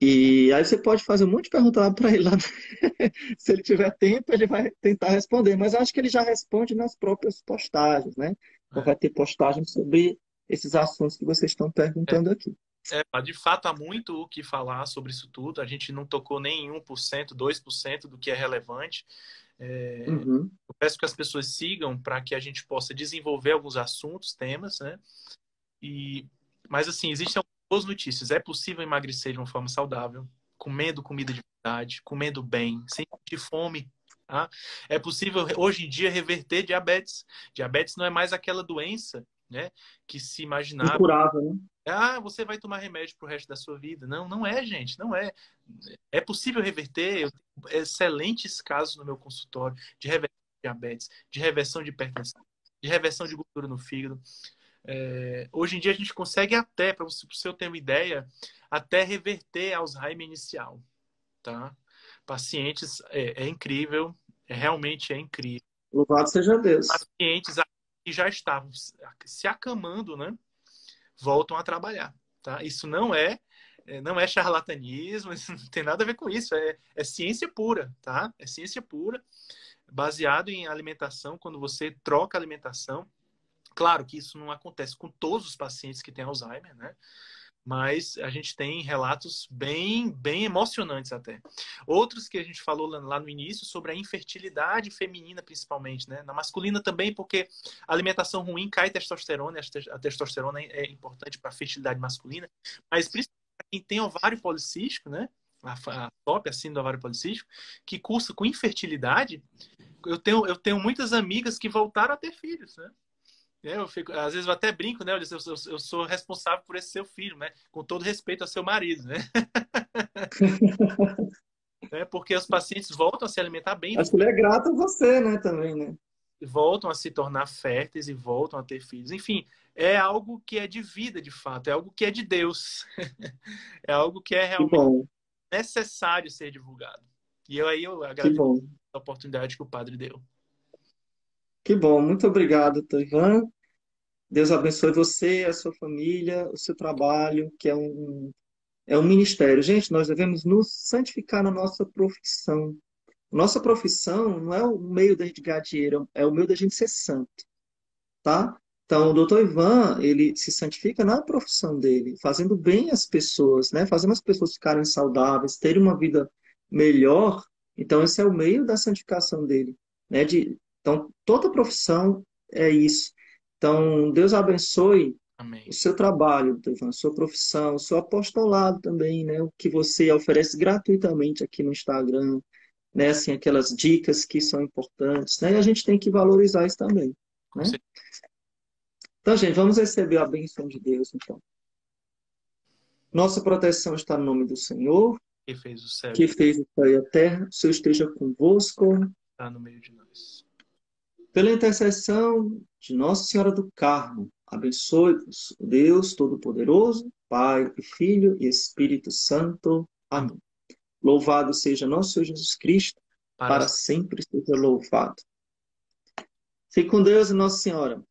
E aí você pode fazer um monte de perguntas lá para ele. Lá. *laughs* Se ele tiver tempo, ele vai tentar responder. Mas eu acho que ele já responde nas próprias postagens, né? Então vai ter postagens sobre esses assuntos que vocês estão perguntando é. aqui. É, de fato, há muito o que falar sobre isso tudo. A gente não tocou nem 1%, 2% do que é relevante. É, uhum. Eu peço que as pessoas sigam para que a gente possa desenvolver alguns assuntos, temas, né? E, mas, assim, existem boas notícias. É possível emagrecer de uma forma saudável, comendo comida de verdade, comendo bem, sem sentir fome. Tá? É possível, hoje em dia, reverter diabetes. Diabetes não é mais aquela doença né, que se imaginava. Incurável, né? Ah, você vai tomar remédio para o resto da sua vida. Não, não é, gente, não é. É possível reverter. Eu tenho excelentes casos no meu consultório de reversão de diabetes, de reversão de hipertensão, de reversão de gordura no fígado. É, hoje em dia a gente consegue até, para você ter uma ideia, até reverter Alzheimer inicial, tá? Pacientes, é, é incrível, é, realmente é incrível. Louvado seja Deus. Pacientes que já estavam se acamando, né? Voltam a trabalhar. tá? Isso não é, é não é charlatanismo, *laughs* não tem nada a ver com isso, é, é ciência pura, tá? É ciência pura, baseado em alimentação, quando você troca alimentação. Claro que isso não acontece com todos os pacientes que têm Alzheimer, né? mas a gente tem relatos bem, bem emocionantes até. Outros que a gente falou lá no início sobre a infertilidade feminina, principalmente, né? Na masculina também, porque a alimentação ruim cai testosterona, a testosterona é importante para a fertilidade masculina, mas principalmente para quem tem ovário policístico, né? A, a TOP, assim, do ovário policístico, que cursa com infertilidade, eu tenho, eu tenho muitas amigas que voltaram a ter filhos, né? É, eu fico, às vezes eu até brinco, né? Eu, eu, eu, sou responsável por esse seu filho, né? Com todo respeito ao seu marido, né? *laughs* é porque os pacientes voltam a se alimentar bem. Acho que ele é grato a você, né? Também, né? Voltam a se tornar férteis e voltam a ter filhos. Enfim, é algo que é de vida, de fato. É algo que é de Deus. *laughs* é algo que é realmente necessário ser divulgado. E eu aí eu agradeço a oportunidade que o padre deu. Que bom, muito obrigado, Toivan. Deus abençoe você, a sua família, o seu trabalho, que é um, é um ministério. Gente, nós devemos nos santificar na nossa profissão. Nossa profissão não é o meio da gente ganhar dinheiro, é o meio da gente ser santo. Tá? Então, o doutor Ivan, ele se santifica na profissão dele, fazendo bem às pessoas, né? Fazendo as pessoas ficarem saudáveis, terem uma vida melhor. Então, esse é o meio da santificação dele, né? De, então, toda profissão é isso. Então, Deus abençoe Amém. o seu trabalho, a sua profissão, o seu apostolado também, né? O que você oferece gratuitamente aqui no Instagram, né? Assim, aquelas dicas que são importantes, né? E a gente tem que valorizar isso também, né? Então, gente, vamos receber a bênção de Deus, então. Nossa proteção está no nome do Senhor, que fez o céu, que fez o céu e a terra. O Senhor esteja convosco. Está no meio de nós. Pela intercessão de Nossa Senhora do Carmo, abençoe-vos o Deus Todo-Poderoso, Pai e Filho e Espírito Santo. Amém. Louvado seja nosso Senhor Jesus Cristo, para, para sempre seja louvado. Fique com Deus e Nossa Senhora.